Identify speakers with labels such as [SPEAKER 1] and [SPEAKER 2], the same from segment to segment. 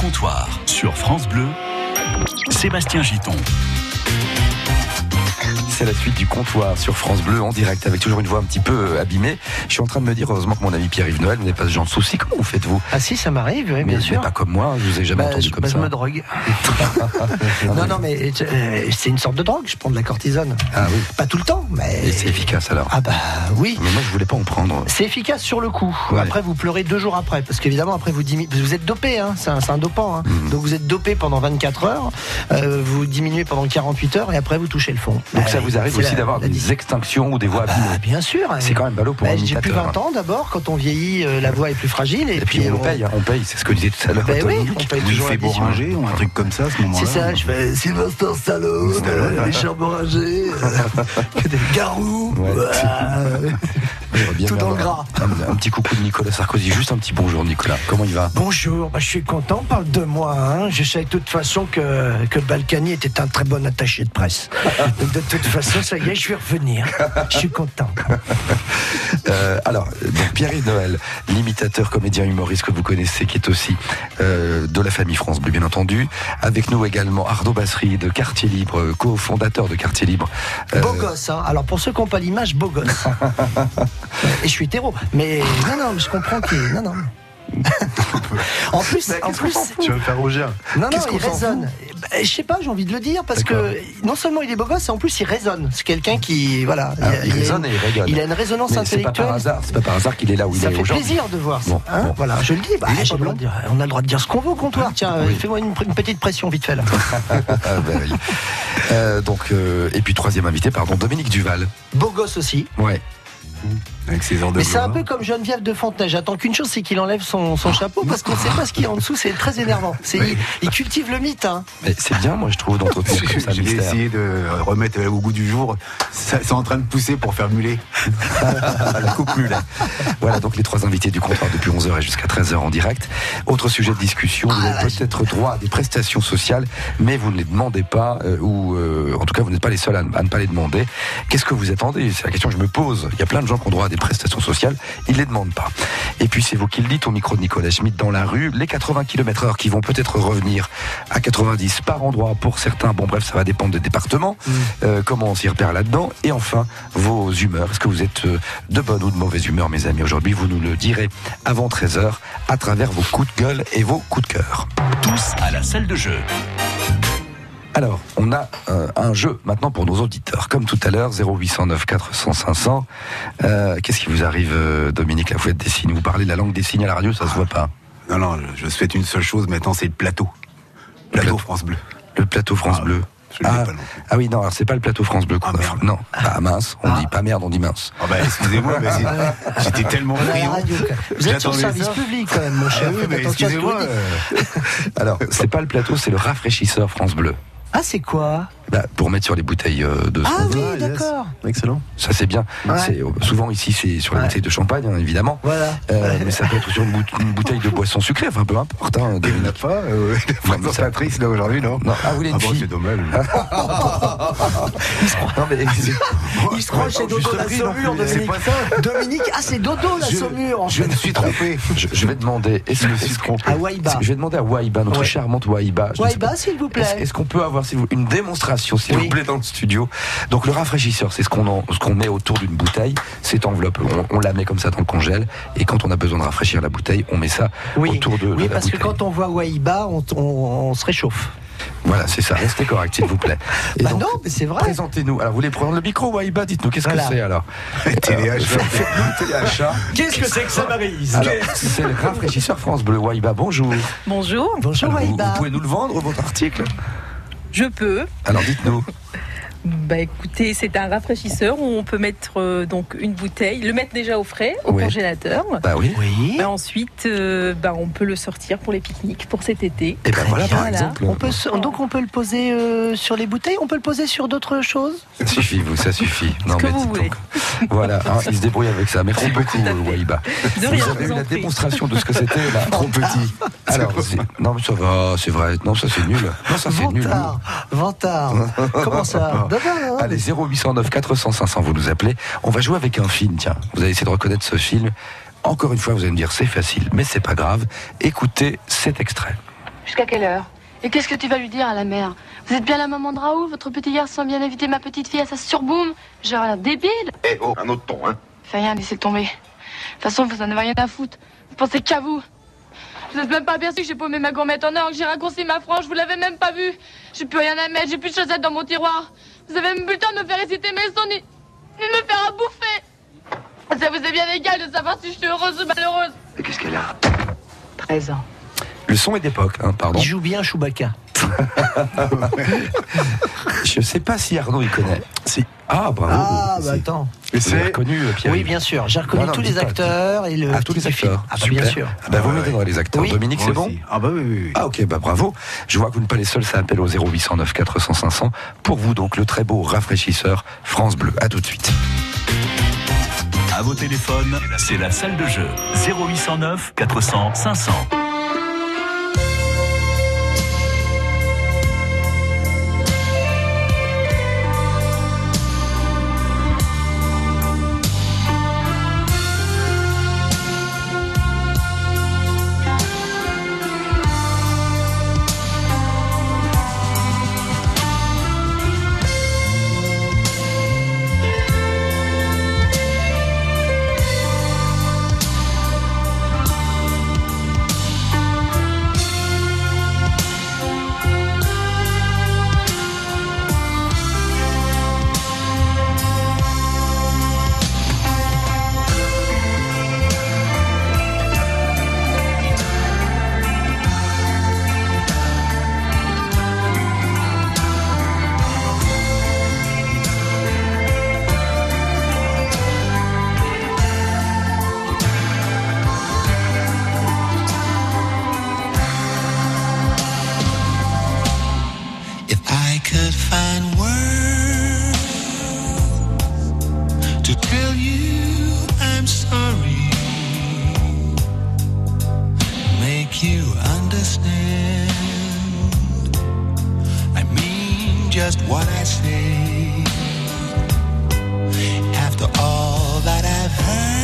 [SPEAKER 1] comptoir sur France Bleu, Sébastien Giton.
[SPEAKER 2] C'est la suite du comptoir sur France Bleu en direct avec toujours une voix un petit peu euh, abîmée. Je suis en train de me dire, heureusement que mon ami Pierre-Yves Noël n'est pas ce genre de souci. Comment vous faites-vous
[SPEAKER 3] Ah si, ça m'arrive, oui,
[SPEAKER 2] mais,
[SPEAKER 3] bien
[SPEAKER 2] mais
[SPEAKER 3] sûr.
[SPEAKER 2] pas comme moi, je vous ai jamais
[SPEAKER 3] Bah,
[SPEAKER 2] entendu
[SPEAKER 3] je,
[SPEAKER 2] comme
[SPEAKER 3] bah,
[SPEAKER 2] ça.
[SPEAKER 3] je me drogue. non, non, mais euh, c'est une sorte de drogue. Je prends de la cortisone.
[SPEAKER 2] Ah oui.
[SPEAKER 3] Pas tout le temps, mais.
[SPEAKER 2] Et c'est efficace alors?
[SPEAKER 3] Ah bah oui.
[SPEAKER 2] Mais moi je voulais pas en prendre.
[SPEAKER 3] C'est efficace sur le coup.
[SPEAKER 2] Ouais.
[SPEAKER 3] Après, vous pleurez deux jours après, parce qu'évidemment, après vous diminuez. Vous êtes dopé, hein. C'est un, dopant. Hein.
[SPEAKER 2] Mhm.
[SPEAKER 3] Donc vous êtes dopé pendant 24 heures. euh, vous diminuez pendant 48 heures, et après vous touchez le fond.
[SPEAKER 2] Donc
[SPEAKER 3] Bah,
[SPEAKER 2] ça vous arrive
[SPEAKER 3] c'est
[SPEAKER 2] aussi d'avoir des
[SPEAKER 3] dis-
[SPEAKER 2] extinctions ou des voix
[SPEAKER 3] Bah,
[SPEAKER 2] abîmées.
[SPEAKER 3] bien sûr.
[SPEAKER 2] C'est quand même ballot pour
[SPEAKER 3] Bah,
[SPEAKER 2] un
[SPEAKER 3] J'ai plus
[SPEAKER 2] imitateur.
[SPEAKER 3] 20 ans d'abord. Quand on vieillit, euh, la voix est plus fragile. Et,
[SPEAKER 2] Et puis on paye, hein, on paye, c'est ce que disait tout à l'heure.
[SPEAKER 3] Ben oui, on paye toujours
[SPEAKER 4] fait ou un truc comme ça à ce moment-là.
[SPEAKER 3] C'est ça, je fais Sylvester Stallone, euh, Richard euh, euh,
[SPEAKER 2] J'aimerais bien
[SPEAKER 3] tout dans le gras.
[SPEAKER 2] Un, un petit coucou de Nicolas Sarkozy, juste un petit bonjour Nicolas. Comment il va?
[SPEAKER 3] Bonjour, bah, je suis content, on parle de moi. Hein. Je sais de toute façon que, que Balkany était un très bon attaché de presse. Donc de toute façon, ça y est, je vais revenir. Je suis content.
[SPEAKER 2] Euh, alors, Pierre-Yves Noël, l'imitateur, comédien, humoriste que vous connaissez, qui est aussi euh, de la famille France Bleu, bien entendu. Avec nous également Arnaud Bassery de Quartier Libre, cofondateur de Quartier Libre. Euh,
[SPEAKER 3] Beau gosse, hein. Alors pour ceux qui n'ont pas l'image, beau gosse. Et je suis hétéro. Mais non, non, mais je comprends qu'il. Non, non. en plus, en plus,
[SPEAKER 4] Tu vas me faire rougir?
[SPEAKER 3] Non, non, il résonne. Je sais pas, j'ai envie de le dire, parce que non seulement il est beau gosse, et en plus il résonne. C'est quelqu'un qui, voilà,
[SPEAKER 2] Ah, il résonne
[SPEAKER 3] une-
[SPEAKER 2] et il rigole.
[SPEAKER 3] il a une résonance
[SPEAKER 2] Mais c'est pas
[SPEAKER 3] intellectuelle.
[SPEAKER 2] par hasard, c'est pas par hasard qu'il est là où il
[SPEAKER 3] Ça
[SPEAKER 2] est
[SPEAKER 3] fait
[SPEAKER 2] aujourd'hui.
[SPEAKER 3] plaisir de voir ça.
[SPEAKER 2] Bon,
[SPEAKER 3] hein.
[SPEAKER 2] bon.
[SPEAKER 3] Voilà, je le dis. Bah,
[SPEAKER 2] Il est pas
[SPEAKER 3] dire- on a le droit de dire ce qu'on veut au comptoir. Tiens, euh,
[SPEAKER 2] Oui.
[SPEAKER 3] fais-moi une, une petite pression vite fait là.
[SPEAKER 2] Ah, oui. Euh, donc, euh, et puis troisième invité, pardon, Dominique Duval.
[SPEAKER 3] Beau gosse aussi.
[SPEAKER 2] Ouais.
[SPEAKER 4] Avec ses heures de
[SPEAKER 3] Mais c'est un peu comme Geneviève de Fontenay. J'attends qu'une chose, c'est qu'il enlève son, son chapeau parce qu'on ne sait pas ce qu'il y a en dessous. C'est très énervant. Il, il cultive le mythe. Hein.
[SPEAKER 2] C'est bien, moi, je trouve, d'entretenir ça
[SPEAKER 4] J'ai essayé de remettre au goût du jour. C'est en train de pousser pour faire muler.
[SPEAKER 2] la coupe mulet. Voilà donc les trois invités du comptoir depuis 11h et jusqu'à 13h en direct. Autre sujet de discussion, vous
[SPEAKER 3] Ah,
[SPEAKER 2] avez peut-être droit à des prestations sociales, mais vous ne les demandez pas, euh, ou euh, en tout cas vous n'êtes pas les seuls à, ne- à ne pas les demander. Qu'est-ce que vous attendez? C'est la question que je me pose. Il y a plein de gens qui ont droit à des prestations sociales, ils ne les demandent pas. Et puis c'est vous qui le dites au micro de Nicolas Schmitt dans la rue, les 80 km heure qui vont peut-être revenir à 90 par endroit pour certains. Bon bref, ça va dépendre des départements. Euh, comment on s'y repère là-dedans Et enfin, vos humeurs. Est-ce que vous êtes euh, de bonne ou de mauvaise humeur, mes amis? Aujourd'hui, vous nous le direz avant 13h à travers vos coups de gueule et vos coups de cœur.
[SPEAKER 1] Tous à la salle de jeu.
[SPEAKER 2] Alors, on a euh, un jeu maintenant pour nos auditeurs. Comme tout à l'heure, 0809 400 500. Euh, Qu'est-ce qui vous arrive, euh, Dominique? La fouette des signes Vous parlez la langue des signes à la radio, ça se voit pas.
[SPEAKER 4] Non, non, je souhaite une seule chose maintenant, c'est le plateau. Plateau
[SPEAKER 2] plateau.
[SPEAKER 4] France Bleu.
[SPEAKER 2] Le plateau France
[SPEAKER 4] Ah,
[SPEAKER 2] Bleu.
[SPEAKER 4] Le
[SPEAKER 2] Ah, ah oui, non, alors c'est pas le plateau France Bleu qu'on
[SPEAKER 4] Ah,
[SPEAKER 2] a.
[SPEAKER 4] merde.
[SPEAKER 2] Non, ah mince, on dit pas merde, on dit mince.
[SPEAKER 4] Ah bah excusez-moi, mais c'est- j'étais tellement friand.
[SPEAKER 3] Vous êtes sur le service
[SPEAKER 4] ça.
[SPEAKER 3] public quand même, mon cher.
[SPEAKER 4] Ah oui, mais excusez-moi. euh,
[SPEAKER 2] Alors, c'est pas le plateau, c'est le rafraîchisseur France Bleu.
[SPEAKER 3] Ah, c'est quoi?
[SPEAKER 2] Bah, pour mettre sur les bouteilles euh, de
[SPEAKER 3] Ah oui,
[SPEAKER 4] Ah, yes.
[SPEAKER 3] d'accord.
[SPEAKER 4] Excellent.
[SPEAKER 2] Ça c'est bien.
[SPEAKER 3] Ouais.
[SPEAKER 2] C'est, euh, souvent ici c'est sur les
[SPEAKER 3] Ouais.
[SPEAKER 2] bouteilles de champagne hein, évidemment.
[SPEAKER 3] Voilà.
[SPEAKER 2] Euh, mais ça peut être sur une, bout- une bouteille de boisson sucrée, enfin peu importe. Hein,
[SPEAKER 4] Il n'y a pas, euh,
[SPEAKER 2] Non, ça-
[SPEAKER 4] là aujourd'hui, non
[SPEAKER 2] Non, ah vous voulez une
[SPEAKER 4] Ah bon,
[SPEAKER 2] fille
[SPEAKER 4] c'est dommage.
[SPEAKER 2] Non, mais-
[SPEAKER 3] Il se croit chez Dodo la saumure,
[SPEAKER 4] C'est
[SPEAKER 3] Dominique. Dominique, ah, c'est Dodo la en
[SPEAKER 4] Je me suis trompé.
[SPEAKER 2] je, vais demander. Est-ce,
[SPEAKER 4] Je me
[SPEAKER 2] est-ce
[SPEAKER 4] suis
[SPEAKER 2] que-
[SPEAKER 4] trompé.
[SPEAKER 3] À Waïba.
[SPEAKER 2] Je vais demander à Waïba, notre charmante Waïba, pas.
[SPEAKER 3] s'il vous plaît.
[SPEAKER 2] est-ce qu'on peut avoir s'il vous- une démonstration, s'il
[SPEAKER 3] Oui.
[SPEAKER 2] vous plaît, dans le studio Donc le rafraîchisseur, c'est ce qu'on, met autour d'une bouteille. Cette enveloppe, on, on la met comme ça dans le congèle. Et quand on a besoin de rafraîchir la bouteille, on met ça
[SPEAKER 3] Oui,
[SPEAKER 2] autour de, de
[SPEAKER 3] oui
[SPEAKER 2] la
[SPEAKER 3] parce que
[SPEAKER 2] bouteille.
[SPEAKER 3] quand on voit Waïba, on, on- on se réchauffe.
[SPEAKER 2] Voilà, c'est ça. Restez correct, s'il vous plaît. Et
[SPEAKER 3] Bah
[SPEAKER 2] donc,
[SPEAKER 3] non, mais c'est vrai.
[SPEAKER 2] Présentez-nous. Alors, vous voulez prendre le micro, Waïba Dites-nous, qu'est-ce
[SPEAKER 3] Voilà.
[SPEAKER 2] que c'est alors?
[SPEAKER 4] Téléachat.
[SPEAKER 2] Téléachat.
[SPEAKER 3] Qu'est-ce que c'est que ça, Marise
[SPEAKER 2] c'est? Le rafraîchisseur France Bleu. Waïba, bonjour.
[SPEAKER 5] Bonjour,
[SPEAKER 3] Bonjour
[SPEAKER 2] Alors, vous,
[SPEAKER 3] Waïba.
[SPEAKER 2] vous pouvez nous le vendre, votre article?
[SPEAKER 5] Je peux.
[SPEAKER 2] Alors, dites-nous.
[SPEAKER 5] Bah écoutez, c'est un rafraîchisseur où on peut mettre euh, donc une bouteille, le mettre déjà au frais, au
[SPEAKER 2] Oui.
[SPEAKER 5] congélateur.
[SPEAKER 2] Bah oui.
[SPEAKER 3] Oui.
[SPEAKER 5] Bah, ensuite, euh, bah, on peut le sortir pour les pique-niques pour cet été.
[SPEAKER 2] Et ben voilà, par
[SPEAKER 5] Voilà.
[SPEAKER 2] exemple.
[SPEAKER 3] On peut, se- donc on peut le poser euh, sur les bouteilles, on peut le poser sur d'autres choses?
[SPEAKER 2] Ça suffit, vous, ça suffit. Non,
[SPEAKER 5] que
[SPEAKER 2] mais
[SPEAKER 5] vous voulez.
[SPEAKER 2] donc. Voilà, hein, il se débrouille avec ça. Merci beaucoup. Waïba. Vous avez eu
[SPEAKER 5] vous en
[SPEAKER 2] la
[SPEAKER 5] prie.
[SPEAKER 2] démonstration de ce que c'était là. Trop petit. Alors, c'est- non, mais ça va, c'est vrai. Non, ça c'est nul. Non, ça c'est nul.
[SPEAKER 3] Vantard, Vantard. Comment ça?
[SPEAKER 2] Allez, 0809 400 500, vous nous appelez. On va jouer avec un film, tiens. Vous allez essayer de reconnaître ce film. Encore une fois, vous allez me dire c'est facile, mais c'est pas grave. Écoutez cet extrait.
[SPEAKER 6] Jusqu'à quelle heure?
[SPEAKER 7] Et qu'est-ce que tu vas lui dire à la mère? Vous êtes bien la maman de Raoul Votre petit garçon a bien invité ma petite fille à sa surboom? Genre l'air débile?
[SPEAKER 8] Eh oh, un autre ton, hein
[SPEAKER 7] Fais rien, laissez tomber. De toute façon, vous en avez rien à foutre. Vous pensez qu'à vous. Vous n'êtes même pas aperçu que j'ai paumé ma gourmette en or, que j'ai raccourci ma frange, vous l'avez même pas vu. J'ai plus rien à mettre, j'ai plus de chaussettes dans mon tiroir. Vous avez même plus le temps de me faire réciter mes sons, ni, ni de me faire à bouffer. Ça vous est bien égal de savoir si je suis heureuse ou malheureuse.
[SPEAKER 8] Et qu'est-ce qu'elle a
[SPEAKER 6] 13 ans.
[SPEAKER 2] Le son est d'époque, hein, pardon.
[SPEAKER 9] Il joue bien Chewbacca.
[SPEAKER 2] Je sais pas si Arnaud il connaît. Si. Ah, bravo.
[SPEAKER 9] Ah, bah
[SPEAKER 2] Si.
[SPEAKER 9] attends.
[SPEAKER 2] Vous avez reconnu euh, Pierre
[SPEAKER 9] Oui, bien sûr. J'ai reconnu
[SPEAKER 2] Non, non,
[SPEAKER 9] tous les
[SPEAKER 2] pas.
[SPEAKER 9] acteurs et le.
[SPEAKER 2] Ah, tous les acteurs.
[SPEAKER 9] Ah, bah, bien sûr.
[SPEAKER 2] Ah, bah, vous
[SPEAKER 4] Ah,
[SPEAKER 2] me donnerez les acteurs.
[SPEAKER 9] Oui.
[SPEAKER 2] Dominique, c'est bon.
[SPEAKER 4] Ah bah oui, oui, oui.
[SPEAKER 2] Ah ok, bah bravo. Je vois que vous n'êtes pas les seuls, ça appelle au 0809 400 500. Pour vous donc le très beau rafraîchisseur France Bleu. À tout de suite.
[SPEAKER 10] À vos téléphones, c'est la salle de jeu. 0809 400 500.
[SPEAKER 11] Say. After all that I've heard,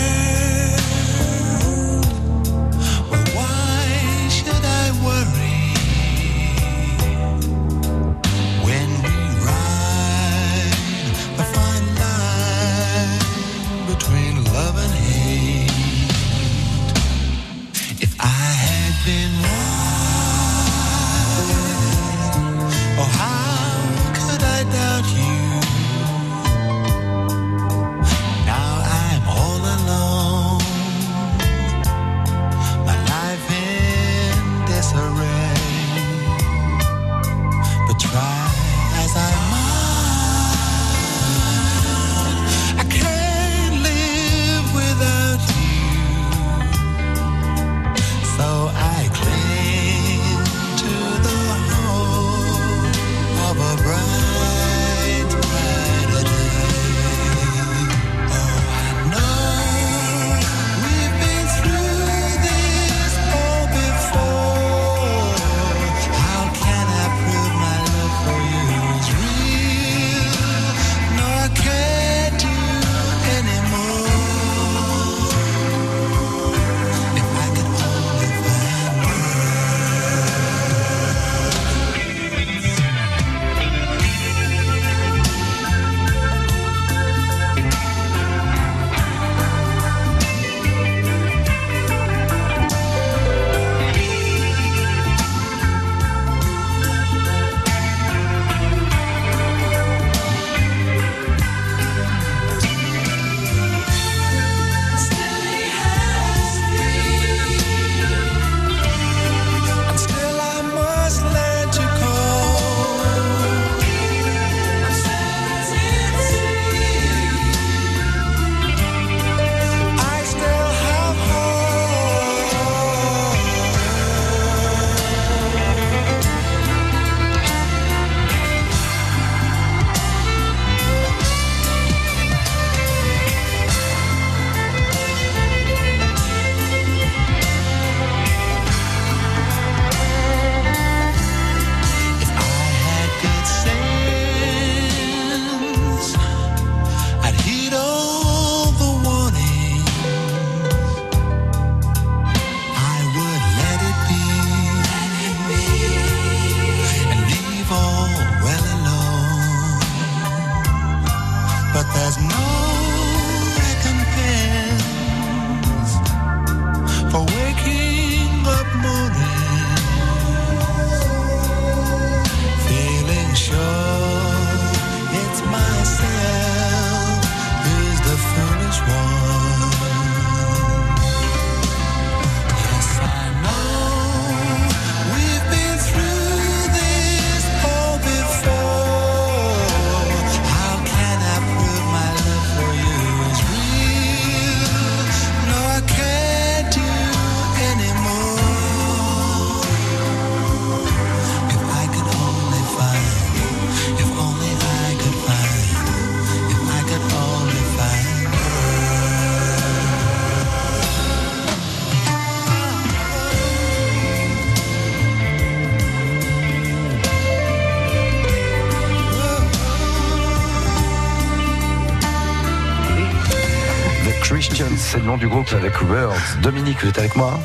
[SPEAKER 2] du groupe avec Words. Dominique, vous êtes avec moi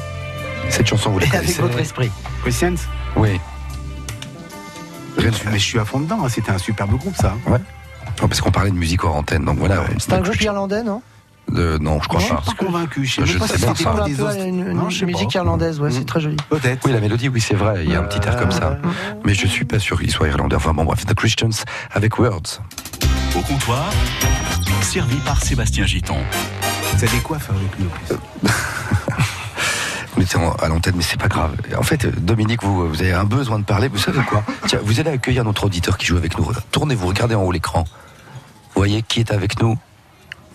[SPEAKER 2] Cette chanson, vous la
[SPEAKER 3] Et avec
[SPEAKER 2] connaissez
[SPEAKER 3] votre esprit.
[SPEAKER 4] Christians?
[SPEAKER 2] Oui.
[SPEAKER 4] Mais je suis à fond dedans, hein, c'était un superbe groupe ça.
[SPEAKER 2] Ouais. Oh, parce qu'on parlait de musique hors antenne, donc voilà.
[SPEAKER 3] C'est un groupe
[SPEAKER 2] je-
[SPEAKER 3] irlandais, non?
[SPEAKER 2] De- Non, je crois
[SPEAKER 4] Je suis
[SPEAKER 2] pas.
[SPEAKER 4] pas convaincu, je sais
[SPEAKER 2] Je
[SPEAKER 4] même pas
[SPEAKER 2] sais
[SPEAKER 4] si
[SPEAKER 2] bien
[SPEAKER 4] c'était des autres.
[SPEAKER 3] une, une
[SPEAKER 4] Non, je sais
[SPEAKER 3] musique
[SPEAKER 4] pas.
[SPEAKER 3] irlandaise, ouais, c'est très joli.
[SPEAKER 4] Peut-être.
[SPEAKER 2] Oui, la mélodie, oui, c'est vrai. Il y a un petit air comme ça. Mais je suis pas sûr qu'il soit irlandais. Enfin bon, bref, The Christians avec Words.
[SPEAKER 1] Au comptoir, servi par Sébastien Giton.
[SPEAKER 4] Ça décoiffe avec lui en plus.
[SPEAKER 2] Mais c'est en- à l'antenne, mais c'est pas grave. En fait, Dominique, vous, vous avez un besoin de parler. Vous savez quoi? Tiens, vous allez accueillir notre auditeur qui joue avec nous. Tournez-vous, regardez en haut l'écran. Vous voyez qui est avec nous?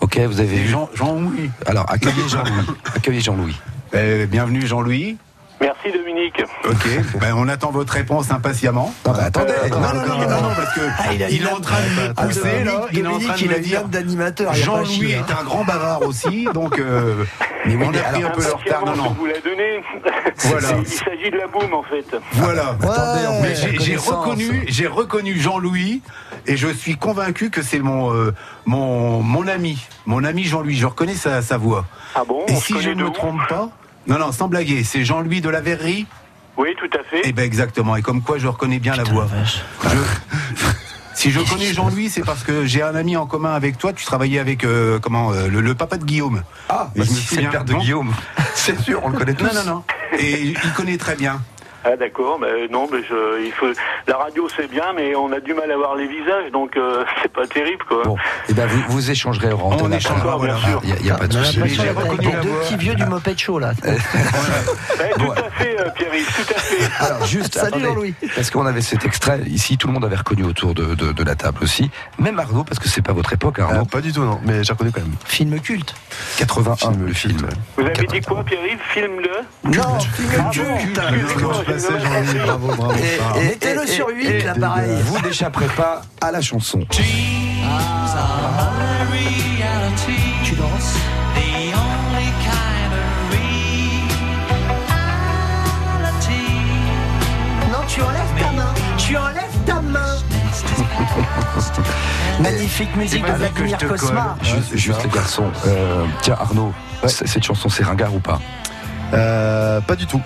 [SPEAKER 2] Ok, vous avez vu?
[SPEAKER 4] Jean- Jean-Louis.
[SPEAKER 2] Alors, accueillez Jean-Louis. accueillez Jean-Louis.
[SPEAKER 4] Euh, bienvenue Jean-Louis.
[SPEAKER 6] Merci Dominique.
[SPEAKER 4] Ok, ben, on attend votre réponse impatiemment.
[SPEAKER 2] Non, mais attendez.
[SPEAKER 4] Non, non, non, non, non, parce que
[SPEAKER 3] Ah, il
[SPEAKER 4] est en train de me
[SPEAKER 3] Ah,
[SPEAKER 4] pousser là.
[SPEAKER 3] Dominique,
[SPEAKER 4] Il est en train de me dire.
[SPEAKER 3] d'animateur.
[SPEAKER 4] Jean-Louis est
[SPEAKER 3] hein.
[SPEAKER 4] un grand bavard aussi, donc euh,
[SPEAKER 2] Mais oui,
[SPEAKER 4] on
[SPEAKER 2] mais
[SPEAKER 4] a pris un peu leur retard. Non, non.
[SPEAKER 6] je vous l'a donné.
[SPEAKER 4] Voilà.
[SPEAKER 6] Il s'agit de la boum en fait.
[SPEAKER 4] Voilà.
[SPEAKER 2] Attendez, en
[SPEAKER 3] Ouais,
[SPEAKER 4] Mais
[SPEAKER 2] fait,
[SPEAKER 4] j'ai- reconnu, j'ai reconnu Jean-Louis et je suis convaincu que c'est mon, euh, mon, mon ami, mon ami Jean-Louis. Je reconnais sa, sa voix.
[SPEAKER 6] Ah bon
[SPEAKER 4] et si je ne me trompe pas, non, non, sans blaguer, c'est Jean-Louis de la Verrerie.
[SPEAKER 6] Oui, tout à fait.
[SPEAKER 4] Eh ben exactement. Et comme quoi, je reconnais bien la voix. Je- si je connais Jean-Louis, c'est parce que j'ai un ami en commun avec toi. Tu travaillais avec euh, comment euh, le, le papa de Guillaume.
[SPEAKER 2] Ah, bah,
[SPEAKER 4] je me
[SPEAKER 2] si c'est
[SPEAKER 4] souviens,
[SPEAKER 2] le père de
[SPEAKER 4] non
[SPEAKER 2] Guillaume. C'est sûr, on le connaît tous.
[SPEAKER 4] Non, non, non. Et il connaît très bien.
[SPEAKER 6] Ah d'accord, mais non, mais je, il faut. La radio c'est bien, mais on a du mal à voir les visages, donc euh, c'est pas terrible quoi.
[SPEAKER 2] Bon, et ben vous, vous échangerez au
[SPEAKER 4] On échangera, voilà.
[SPEAKER 2] Il n'y a, pas de souci.
[SPEAKER 4] j'ai reconnu
[SPEAKER 3] deux petits vieux du Moped Show, là.
[SPEAKER 6] Eh, tout à fait, euh, Pierre-Yves, tout à fait.
[SPEAKER 2] Alors juste,
[SPEAKER 3] Salut, Jean-Louis.
[SPEAKER 2] parce qu'on avait cet extrait ici, tout le monde avait reconnu autour de, de- de la table aussi, même Arnaud, parce que c'est pas votre époque, Arnaud.
[SPEAKER 12] Euh, pas du tout, non, mais j'ai reconnu quand même.
[SPEAKER 3] Film culte.
[SPEAKER 2] 81 le film.
[SPEAKER 6] Vous avez dit quoi, Pierre-Yves? Filme-le.
[SPEAKER 3] Non, film
[SPEAKER 6] Ah
[SPEAKER 3] culte.
[SPEAKER 12] Jean-Louis
[SPEAKER 6] mal
[SPEAKER 12] Bravo, bravo.
[SPEAKER 2] Et- et-
[SPEAKER 3] Mettez-le
[SPEAKER 2] et-
[SPEAKER 3] sur
[SPEAKER 2] et-
[SPEAKER 3] 8,
[SPEAKER 2] et-
[SPEAKER 3] là, pareil.
[SPEAKER 2] Vous n'échapperez pas à la chanson.
[SPEAKER 3] Tu danses Non, tu enlèves ta main. Tu enlèves ta main. Magnifique musique de Vladimir Cosma.
[SPEAKER 2] Juste, juste les garçons. Euh, tiens, Arnaud, cette chanson, c'est ringard ou pas?
[SPEAKER 12] Euh, pas du tout.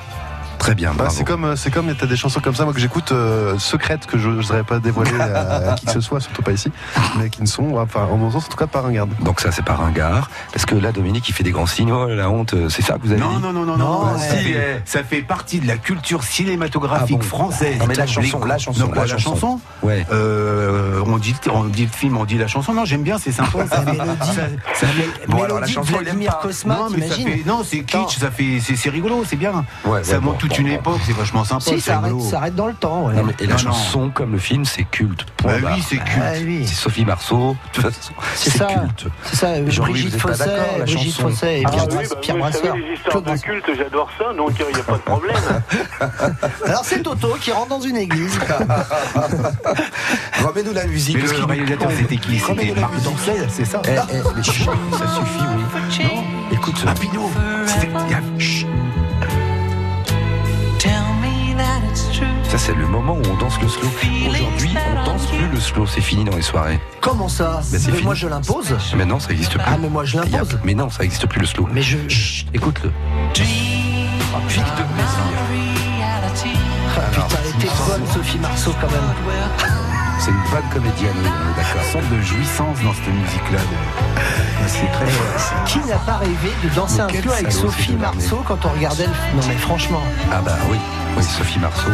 [SPEAKER 2] Très bien,
[SPEAKER 12] Bah, c'est comme, c'est comme, t'as des chansons comme ça, moi que j'écoute euh, secrètes que je n'oserais pas dévoiler à, à qui que ce soit, surtout pas ici, mais qui ne sont, enfin, en mon sens, en tout cas, pas ringardes.
[SPEAKER 2] Donc ça, c'est pas ringard. Parce que là, Dominique, il fait des grands signes? Oh, la honte, euh, c'est ça que vous avez
[SPEAKER 4] Non,
[SPEAKER 2] dit?
[SPEAKER 4] non, non, non,
[SPEAKER 3] Non,
[SPEAKER 4] non.
[SPEAKER 3] ouais.
[SPEAKER 4] ça,
[SPEAKER 2] Si,
[SPEAKER 4] fait, ça fait partie de la culture cinématographique
[SPEAKER 2] Ah bon
[SPEAKER 4] française.
[SPEAKER 2] Non, mais la chanson, la chanson,
[SPEAKER 4] Non, quoi,
[SPEAKER 2] la
[SPEAKER 4] la
[SPEAKER 2] chanson.
[SPEAKER 4] chanson?
[SPEAKER 2] Ouais.
[SPEAKER 4] Euh, on, dit, on dit le film, on dit la chanson. Non, j'aime bien, c'est sympa. Ça,
[SPEAKER 3] mélodie.
[SPEAKER 4] ça-
[SPEAKER 2] Bon, alors, la
[SPEAKER 3] Mélodie
[SPEAKER 2] chanson,
[SPEAKER 3] Vladimir. Cosma,
[SPEAKER 4] non, mais ça fait, non, c'est kitsch, ça fait, c'est, c'est rigolo, c'est bien.
[SPEAKER 2] Ouais,
[SPEAKER 4] ça montre
[SPEAKER 2] bon,
[SPEAKER 4] toute une époque, c'est vachement sympa.
[SPEAKER 3] Si, ça arrête, ça arrête dans le temps. ouais.
[SPEAKER 2] Non, mais, et la
[SPEAKER 4] Non, non.
[SPEAKER 2] chanson, comme le film, c'est culte.
[SPEAKER 4] Bah
[SPEAKER 2] barre.
[SPEAKER 4] oui, c'est culte.
[SPEAKER 3] Ah oui.
[SPEAKER 2] C'est Sophie Marceau.
[SPEAKER 3] C'est
[SPEAKER 2] c'est
[SPEAKER 3] ça.
[SPEAKER 2] culte.
[SPEAKER 3] C'est ça, euh, Brigitte Fosset, Brigitte Fosset et
[SPEAKER 6] Ah
[SPEAKER 3] Pierre,
[SPEAKER 6] oui,
[SPEAKER 3] Brass-
[SPEAKER 6] bah,
[SPEAKER 3] Pierre Brasseur.
[SPEAKER 6] les histoires
[SPEAKER 3] Claude
[SPEAKER 6] de culte, j'adore ça, donc il n'y a pas de problème.
[SPEAKER 3] Alors c'est Toto qui rentre dans une église.
[SPEAKER 2] Remets-nous la musique.
[SPEAKER 4] Mais le réalisateur, c'était qui? C'était
[SPEAKER 2] la
[SPEAKER 4] Marc c'est ça?
[SPEAKER 2] Eh, eh, ça suffit, oui. Non, écoute.
[SPEAKER 4] Ah, Pinot il y a-
[SPEAKER 2] c'est le moment où on danse le slow. Aujourd'hui, on danse plus le slow. C'est fini dans les soirées.
[SPEAKER 3] Comment ça
[SPEAKER 2] Ben, c'est
[SPEAKER 3] Mais
[SPEAKER 2] fini.
[SPEAKER 3] moi je l'impose.
[SPEAKER 2] Maintenant, ça n'existe plus.
[SPEAKER 3] Ah mais moi je l'impose.
[SPEAKER 2] Mais non, ça n'existe plus le slow.
[SPEAKER 3] Mais je.
[SPEAKER 2] Chut, écoute-le. Pique de plaisir.
[SPEAKER 3] Ah, putain, elle était bonne Sophie Marceau quand même.
[SPEAKER 2] C'est une bonne comédienne, oui, est
[SPEAKER 4] Une
[SPEAKER 2] d'accord.
[SPEAKER 4] sorte de jouissance dans cette musique-là. de- C'est très.
[SPEAKER 3] Qui n'a pas rêvé de danser un slow avec Sophie Marceau quand on regardait le. Non mais franchement,
[SPEAKER 2] Ah bah oui, oui, Sophie Marceau.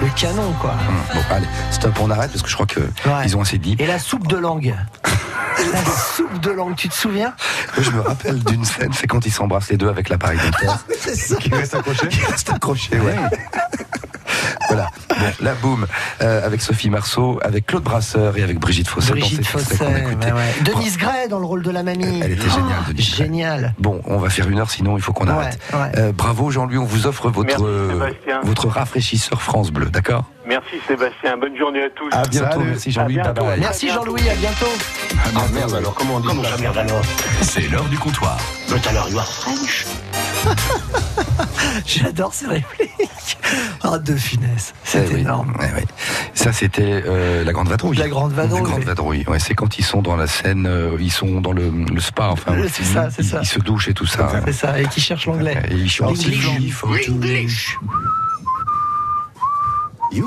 [SPEAKER 3] le canon quoi.
[SPEAKER 2] Hum, Bon, allez, stop, on arrête parce que je crois que
[SPEAKER 3] Ouais.
[SPEAKER 2] ils ont assez dit.
[SPEAKER 3] Et la soupe de langue. la soupe de langue, tu te souviens?
[SPEAKER 2] Je me rappelle d'une scène, c'est quand ils s'embrassent les deux avec l'appareil dentaire.
[SPEAKER 3] C'est ça.
[SPEAKER 12] Qui reste accroché
[SPEAKER 2] qui reste accroché, ouais. voilà. Bon, la boum, euh, avec Sophie Marceau, avec Claude Brasseur et avec Brigitte Fosset
[SPEAKER 3] Brigitte
[SPEAKER 2] a écouté.
[SPEAKER 3] ouais, ouais. Denise Gray dans le rôle de la mamie.
[SPEAKER 2] Elle était géniale,
[SPEAKER 3] Oh,
[SPEAKER 2] Denise.
[SPEAKER 3] Génial.
[SPEAKER 2] Bon, on va faire une heure, sinon il faut qu'on
[SPEAKER 3] Ouais,
[SPEAKER 2] arrête.
[SPEAKER 3] ouais.
[SPEAKER 2] Euh, bravo Jean-Louis, on vous offre votre,
[SPEAKER 6] Merci,
[SPEAKER 2] euh, votre rafraîchisseur France Bleu, d'accord?
[SPEAKER 6] Merci Sébastien, bonne journée à tous.
[SPEAKER 2] À bientôt,
[SPEAKER 12] Salut.
[SPEAKER 2] merci Jean-Louis.
[SPEAKER 3] Merci Jean-Louis, à bientôt.
[SPEAKER 12] Ah merde, alors comment on dit
[SPEAKER 13] Comment ça, merde alors
[SPEAKER 1] C'est l'heure du comptoir.
[SPEAKER 13] But alors, you are French
[SPEAKER 3] J'adore ces répliques. Ah, de finesse. C'est
[SPEAKER 2] Eh oui,
[SPEAKER 3] énorme.
[SPEAKER 2] eh oui. Ça, c'était euh, la Grande Vadrouille.
[SPEAKER 3] La Grande Vadrouille.
[SPEAKER 2] La Grande Vadrouille. Ouais, c'est quand ils sont dans la scène, euh, ils sont dans le, le spa, enfin.
[SPEAKER 3] Euh, c'est ça, c'est
[SPEAKER 2] ils,
[SPEAKER 3] ça.
[SPEAKER 2] Ils se douchent et tout ça.
[SPEAKER 3] C'est ça, et qui cherche l'anglais.
[SPEAKER 2] Et ils chantent
[SPEAKER 3] English.
[SPEAKER 2] English.
[SPEAKER 4] You,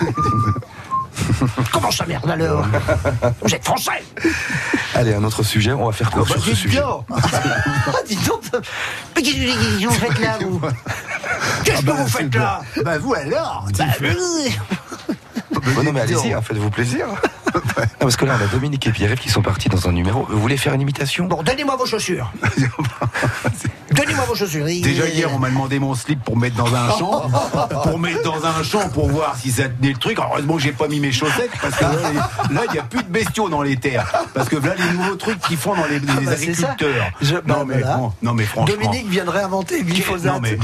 [SPEAKER 3] Comment ça merde alors? Vous êtes français?
[SPEAKER 2] Allez, un autre sujet, on va faire court
[SPEAKER 3] Bah,
[SPEAKER 2] sur ce sujet.
[SPEAKER 3] donc. Ah, donc Mais qu'est-ce que vous faites là, vous Qu'est-ce que vous faites là
[SPEAKER 4] Bah vous alors
[SPEAKER 3] Bah, oui.
[SPEAKER 2] Bon, non, mais allez-y, hein, faites-vous plaisir. Non, parce que là, on a Dominique et Pierre qui sont partis dans un numéro. Vous voulez faire une imitation
[SPEAKER 3] Bon, donnez-moi vos chaussures. Donnez-moi vos chaussures. Il-
[SPEAKER 4] Déjà hier, on m'a demandé mon slip pour mettre dans un champ, pour mettre dans un champ pour voir si ça tenait le truc. Heureusement que j'ai pas mis mes chaussettes parce que là, il n'y a plus de bestiaux dans les terres. Parce que là, les nouveaux trucs qu'ils font dans les, les
[SPEAKER 3] bah,
[SPEAKER 4] agriculteurs.
[SPEAKER 3] Je- bah,
[SPEAKER 4] non, mais,
[SPEAKER 3] voilà.
[SPEAKER 4] non mais franchement.
[SPEAKER 3] Dominique viendrait inventer le glyphosate.
[SPEAKER 4] Non mais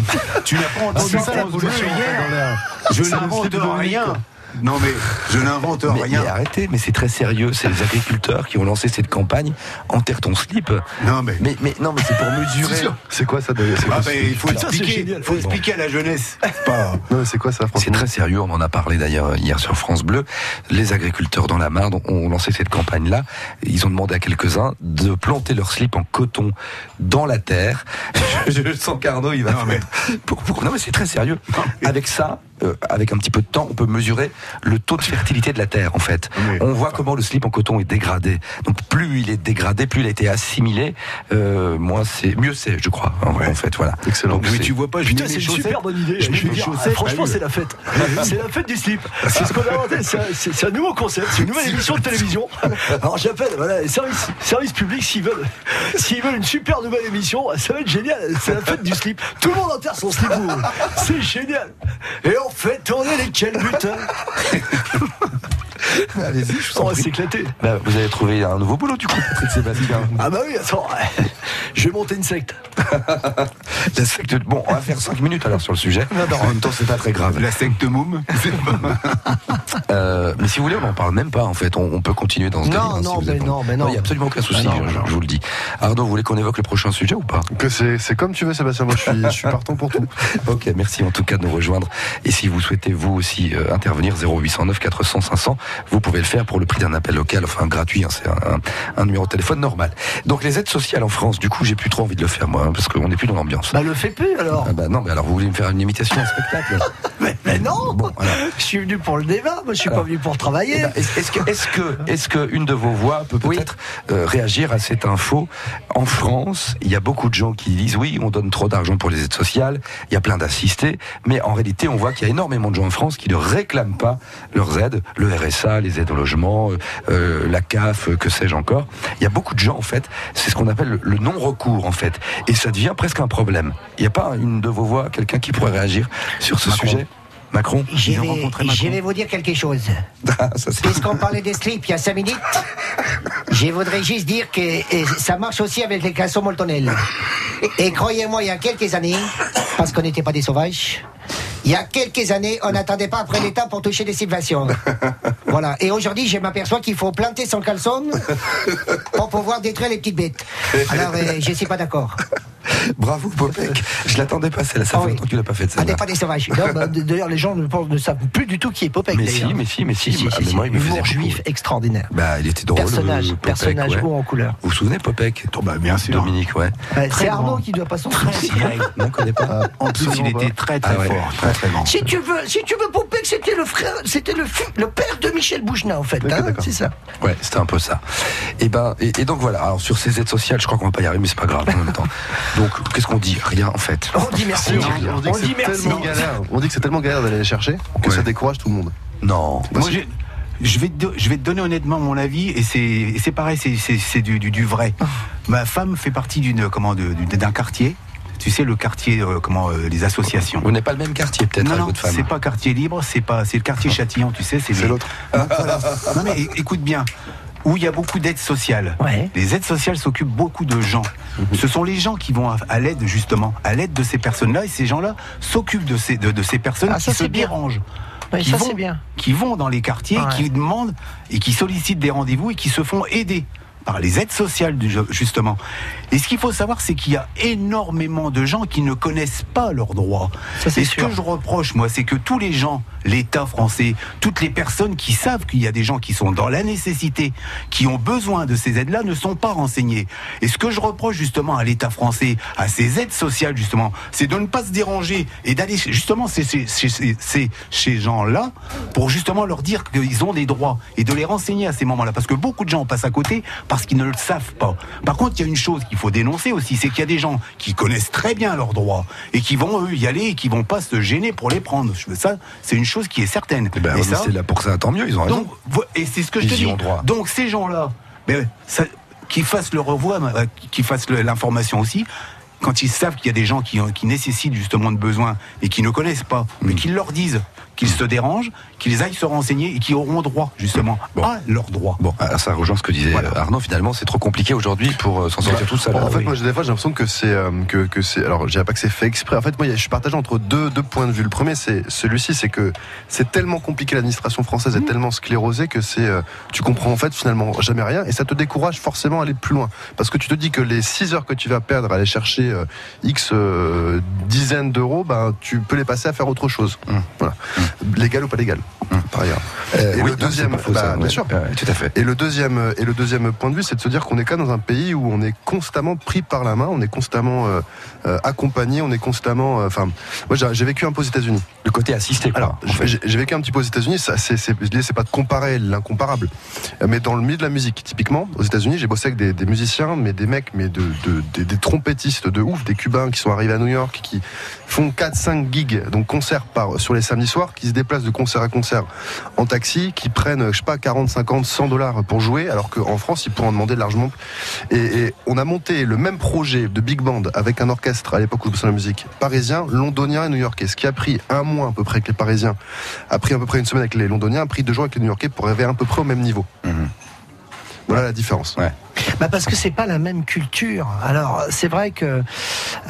[SPEAKER 4] tu n'as pas entendu ça
[SPEAKER 12] ça, la
[SPEAKER 4] hier. Je n'invente
[SPEAKER 12] de
[SPEAKER 4] rien. Non mais je n'invente
[SPEAKER 2] mais,
[SPEAKER 4] rien.
[SPEAKER 2] mais arrêtez, mais c'est très sérieux. C'est les agriculteurs qui ont lancé cette campagne. Enterre ton slip.
[SPEAKER 4] Non mais.
[SPEAKER 2] Mais, mais non, mais c'est pour mesurer.
[SPEAKER 4] C'est sûr.
[SPEAKER 12] C'est quoi ça d'ailleurs C'est
[SPEAKER 4] Ah,
[SPEAKER 12] quoi,
[SPEAKER 4] ben, il faut
[SPEAKER 3] c'est
[SPEAKER 4] expliquer, faut expliquer à la jeunesse. C'est Pas...
[SPEAKER 12] Non, mais c'est quoi ça,
[SPEAKER 2] C'est très sérieux, on en a parlé d'ailleurs hier sur France Bleu. Les agriculteurs dans la Marne ont lancé cette campagne-là. Ils ont demandé à quelques-uns de planter leur slip en coton dans la terre. Je, sens qu'Arnaud, il va
[SPEAKER 4] Non, mais-
[SPEAKER 2] Pour- pour- Non mais c'est très sérieux. Avec ça, euh, avec un petit peu de temps, on peut mesurer le taux de fertilité de la terre en fait. On voit comment le slip en coton est dégradé. Donc plus il est dégradé, plus il a été assimilé, euh, moins c'est mieux c'est, je crois. En, en fait, voilà.
[SPEAKER 12] Excellent.
[SPEAKER 2] Donc,
[SPEAKER 4] Mais tu vois pas, je
[SPEAKER 3] Putain, c'est une
[SPEAKER 4] chaussettes.
[SPEAKER 3] super bonne idée.
[SPEAKER 4] Je
[SPEAKER 3] Je dire, franchement,
[SPEAKER 4] bah,
[SPEAKER 3] c'est la fête. C'est la fête du slip. C'est ce qu'on a inventé. C'est un- nouveau concept. C'est une nouvelle émission de télévision. Alors j'appelle voilà, les services, services publics s'ils veulent, s'ils veulent une super nouvelle émission, ça va être génial. C'est la fête du slip. Tout le monde enterre son slip. C'est génial. Et on fait tourner les calbutins.
[SPEAKER 2] Allez-y, je vous en
[SPEAKER 3] On va s'éclater.
[SPEAKER 2] Bah, vous avez trouvé un nouveau boulot du coup, Patrick Sébastien.
[SPEAKER 3] Ah bah oui, attends. Je vais monter une secte.
[SPEAKER 2] La secte. Bon, on va faire 5 minutes alors sur le sujet. En même temps, c'est pas très grave.
[SPEAKER 4] La secte moum.
[SPEAKER 2] Euh, mais si vous voulez, on n'en parle même pas en fait. On, on peut continuer dans ce
[SPEAKER 3] Non,
[SPEAKER 2] délire, hein,
[SPEAKER 3] non,
[SPEAKER 2] si
[SPEAKER 3] mais non, mais non.
[SPEAKER 2] Il n'y a absolument aucun souci,
[SPEAKER 3] non,
[SPEAKER 2] je,
[SPEAKER 3] non.
[SPEAKER 2] je vous le dis. Arnaud, vous voulez qu'on évoque le prochain sujet ou pas?
[SPEAKER 12] Que c'est c'est comme tu veux, Sébastien. Moi, je suis, je suis partant pour tout.
[SPEAKER 2] Ok, merci en tout cas de nous rejoindre. Et si vous souhaitez vous aussi euh, intervenir, 0809 400 500, vous pouvez le faire pour le prix d'un appel local, enfin gratuit, hein, c'est un, un- un numéro de téléphone normal. Donc les aides sociales en France, du coup, j'ai plus trop envie de le faire moi, hein, parce qu'on n'est plus dans l'ambiance.
[SPEAKER 3] Bah le fais plus alors.
[SPEAKER 2] Ah bah non, mais alors vous voulez me faire une imitation, un spectacle?
[SPEAKER 3] Mais, mais non.
[SPEAKER 2] Bon, alors.
[SPEAKER 3] Je suis venu pour le débat. Moi, je suis
[SPEAKER 2] Alors.
[SPEAKER 3] pas venu pour
[SPEAKER 2] Eh
[SPEAKER 3] travailler.
[SPEAKER 2] ben, Est-ce que, est-ce que, est-ce que une de vos voix peut peut-être euh, réagir à cette info? En France, il y a beaucoup de gens qui disent oui, on donne trop d'argent pour les aides sociales. Il y a plein d'assistés, mais en réalité, on voit qu'il y a énormément de gens en France qui ne réclament pas leurs aides, le RSA, les aides au logement, euh, euh, la CAF, euh, que sais-je encore. Il y a beaucoup de gens en fait. C'est ce qu'on appelle le, le non-recours en fait, et ça devient presque un problème. Il n'y a pas une de vos voix, quelqu'un qui pourrait réagir sur ce
[SPEAKER 4] Macron.
[SPEAKER 2] sujet? Macron?
[SPEAKER 14] Je vais,
[SPEAKER 4] rencontré
[SPEAKER 14] je
[SPEAKER 4] Macron.
[SPEAKER 14] vais vous dire quelque chose.
[SPEAKER 2] Ah,
[SPEAKER 14] Puisqu'on parlait des slips il y a 5 minutes, je voudrais juste dire que ça marche aussi avec les caleçons moltonnels. Et croyez-moi, il y a quelques années, parce qu'on n'était pas des sauvages, il y a quelques années, on n'attendait pas après l'État pour toucher des subventions. Voilà. Et aujourd'hui, je m'aperçois qu'il faut planter son caleçon pour pouvoir détruire les petites bêtes. Alors, euh, je ne suis pas d'accord.
[SPEAKER 2] Bravo Popek. Je l'attendais pas celle-là. Ça
[SPEAKER 14] Ah
[SPEAKER 2] fait
[SPEAKER 14] oui.
[SPEAKER 2] longtemps que tu l'as pas fait
[SPEAKER 14] On
[SPEAKER 2] celle-là.
[SPEAKER 14] n'est pas des sauvages.
[SPEAKER 3] Bah, D'ailleurs, les gens ne, pensent- ne savent plus du tout qui est Popek.
[SPEAKER 2] Mais si, mais si, mais si.
[SPEAKER 3] Si, si,
[SPEAKER 2] Bah,
[SPEAKER 3] si,
[SPEAKER 2] mais moi, il me faisait
[SPEAKER 3] Humour
[SPEAKER 2] beaucoup.
[SPEAKER 3] juif extraordinaire.
[SPEAKER 2] Bah, il était drôle.
[SPEAKER 3] personnage,
[SPEAKER 2] euh, Popek,
[SPEAKER 3] personnage
[SPEAKER 2] ouais.
[SPEAKER 3] haut en couleur.
[SPEAKER 2] Vous vous souvenez Popek?
[SPEAKER 4] Oh, bah, bien sûr.
[SPEAKER 2] Dominique, ouais.
[SPEAKER 4] Très
[SPEAKER 3] c'est Arnaud qui doit pas s'en souvenir.
[SPEAKER 2] On connaît pas.
[SPEAKER 4] En plus, il était très très
[SPEAKER 2] Ah ouais.
[SPEAKER 4] fort, très très grand.
[SPEAKER 3] Si tu veux, si tu veux, Popek, c'était le frère, c'était le, le père de Michel Bougenat, en fait. Hein,
[SPEAKER 12] d'accord.
[SPEAKER 3] c'est ça.
[SPEAKER 2] Ouais, c'était un peu ça. Et ben, et, et donc voilà. Alors sur ces aides sociales, je crois qu'on va pas y arriver, mais c'est pas grave en même temps. Donc, qu'est-ce qu'on dit? Rien en fait.
[SPEAKER 3] On dit merci.
[SPEAKER 12] On dit, on dit
[SPEAKER 3] On
[SPEAKER 12] que
[SPEAKER 3] dit
[SPEAKER 12] c'est
[SPEAKER 3] merci.
[SPEAKER 12] tellement galère. On dit que c'est tellement galère d'aller les chercher que
[SPEAKER 2] Ouais.
[SPEAKER 12] ça décourage tout le monde.
[SPEAKER 2] Non.
[SPEAKER 12] Bah,
[SPEAKER 4] Moi, je vais, te, je vais te donner honnêtement mon avis et c'est c'est pareil, c'est- c'est c'est du, du, du vrai. Ma femme fait partie d'une comment d'un quartier. Tu sais le quartier euh, comment euh, les associations.
[SPEAKER 2] Vous n'êtes pas le même quartier peut-être
[SPEAKER 4] Non,
[SPEAKER 2] avec
[SPEAKER 4] non,
[SPEAKER 2] votre femme.
[SPEAKER 4] c'est pas quartier libre, c'est pas c'est le quartier Châtillon, tu sais, c'est
[SPEAKER 12] C'est
[SPEAKER 4] les-
[SPEAKER 12] l'autre.
[SPEAKER 4] Non, voilà. Non, mais écoute bien, où il y a beaucoup d'aides sociales.
[SPEAKER 3] Ouais.
[SPEAKER 4] Les aides sociales s'occupent beaucoup de gens. Ce sont les gens qui vont à, à l'aide justement, à l'aide de ces personnes-là, et ces gens-là s'occupent de ces de, de ces personnes
[SPEAKER 3] Ah, ça,
[SPEAKER 4] qui se
[SPEAKER 3] bien.
[SPEAKER 4] dérangent
[SPEAKER 3] Oui,
[SPEAKER 4] qui
[SPEAKER 3] ça,
[SPEAKER 4] vont-
[SPEAKER 3] c'est bien.
[SPEAKER 4] qui vont dans les quartiers,
[SPEAKER 3] Ouais.
[SPEAKER 4] qui demandent et qui sollicitent des rendez-vous et qui se font aider par les aides sociales, justement. Et ce qu'il faut savoir, c'est qu'il y a énormément de gens qui ne connaissent pas leurs droits.
[SPEAKER 9] Ça,
[SPEAKER 4] Et ce
[SPEAKER 9] sûr.
[SPEAKER 4] que je reproche, moi, c'est que tous les gens, l'État français, toutes les personnes qui savent qu'il y a des gens qui sont dans la nécessité, qui ont besoin de ces aides-là, ne sont pas renseignés. Et ce que je reproche justement à l'État français, à ces aides sociales, justement, c'est de ne pas se déranger et d'aller justement chez- chez- chez ces gens-là pour justement leur dire qu'ils ont des droits et de les renseigner à ces moments-là. Parce que beaucoup de gens passent à côté parce qu'ils ne le savent pas. Par contre, il y a une chose qu'il faut dénoncer aussi, c'est qu'il y a des gens qui connaissent très bien leurs droits et qui vont, eux, y aller et qui vont pas se gêner pour les prendre. Ça, c'est une chose qui est certaine.
[SPEAKER 2] Eh ben,
[SPEAKER 4] Et ça-
[SPEAKER 2] c'est là pour ça, tant mieux, ils ont raison.
[SPEAKER 4] donc, et c'est ce que je te dis.
[SPEAKER 2] droit.
[SPEAKER 4] Donc ces gens-là, ben, ça- qu'ils fassent le revoir, euh, qu'ils fassent l'information aussi. Quand ils savent qu'il y a des gens qui, nécessitent justement de besoins et qui ne connaissent pas, mais qu'ils leur disent qu'ils se dérangent, qu'ils aillent se renseigner et qu'ils auront droit justement à leurs droits.
[SPEAKER 2] Bon, alors ça rejoint ce que disait Arnaud. Finalement, c'est trop compliqué aujourd'hui pour euh, s'en sortir tout seul.
[SPEAKER 12] Bon, en
[SPEAKER 2] Ah
[SPEAKER 12] fait,
[SPEAKER 2] oui.
[SPEAKER 12] moi, des fois, j'ai l'impression que c'est euh, que, que c'est. Alors, je dirais pas que c'est fait exprès. En fait, moi, je suis partagé entre deux, deux points de vue. Le premier, c'est celui-ci, c'est que c'est tellement compliqué. L'administration française
[SPEAKER 2] Mmh.
[SPEAKER 12] est tellement sclérosée que c'est. euh, tu comprends en fait finalement jamais rien et ça te décourage forcément à aller plus loin parce que tu te dis que les 6 heures que tu vas perdre à aller chercher euh, x euh, dizaines d'euros, ben tu peux les passer à faire autre chose. Voilà, légal ou pas légal, par ailleurs.
[SPEAKER 2] Euh,
[SPEAKER 12] et
[SPEAKER 2] oui,
[SPEAKER 12] le deuxième,
[SPEAKER 2] faux,
[SPEAKER 12] bah,
[SPEAKER 2] ça,
[SPEAKER 12] bien
[SPEAKER 2] ouais.
[SPEAKER 12] sûr.
[SPEAKER 2] Ouais, tout à fait.
[SPEAKER 12] Et le deuxième et le deuxième point de vue, c'est de se dire qu'on est quand même dans un pays où on est constamment pris par la main, on est constamment euh, euh, accompagné, on est constamment. euh, Enfin, moi j'ai vécu un peu aux États-Unis.
[SPEAKER 2] Le côté assisté, quoi.
[SPEAKER 12] Alors,
[SPEAKER 2] en fait.
[SPEAKER 12] j'ai vécu un petit peu aux États-Unis. Ça, c'est c'est pas de comparer l'incomparable, mais dans le milieu de la musique, typiquement, aux États-Unis, j'ai bossé avec des, des musiciens, mais des mecs, mais de, de- des, des trompettistes de ouf, des Cubains qui sont arrivés à New York, qui font 4-5 gigs, donc concerts par sur les samedis soirs, qui se déplacent de concert à concert en taxi, qui prennent, je sais pas, 40, 50, 100 dollars pour jouer, alors qu'en France, ils pourraient en demander largement. Et, et on a monté le même projet de big band avec un orchestre à l'époque où dans la musique, parisien, londonien et new-yorkais. Ce qui a pris un mois à peu près avec les Parisiens, a pris à peu près une semaine avec les Londoniens, a pris deux jours avec les New-Yorkais pour arriver à peu près au même niveau. Voilà la différence.
[SPEAKER 3] Bah parce que c'est pas la même culture. Alors c'est vrai que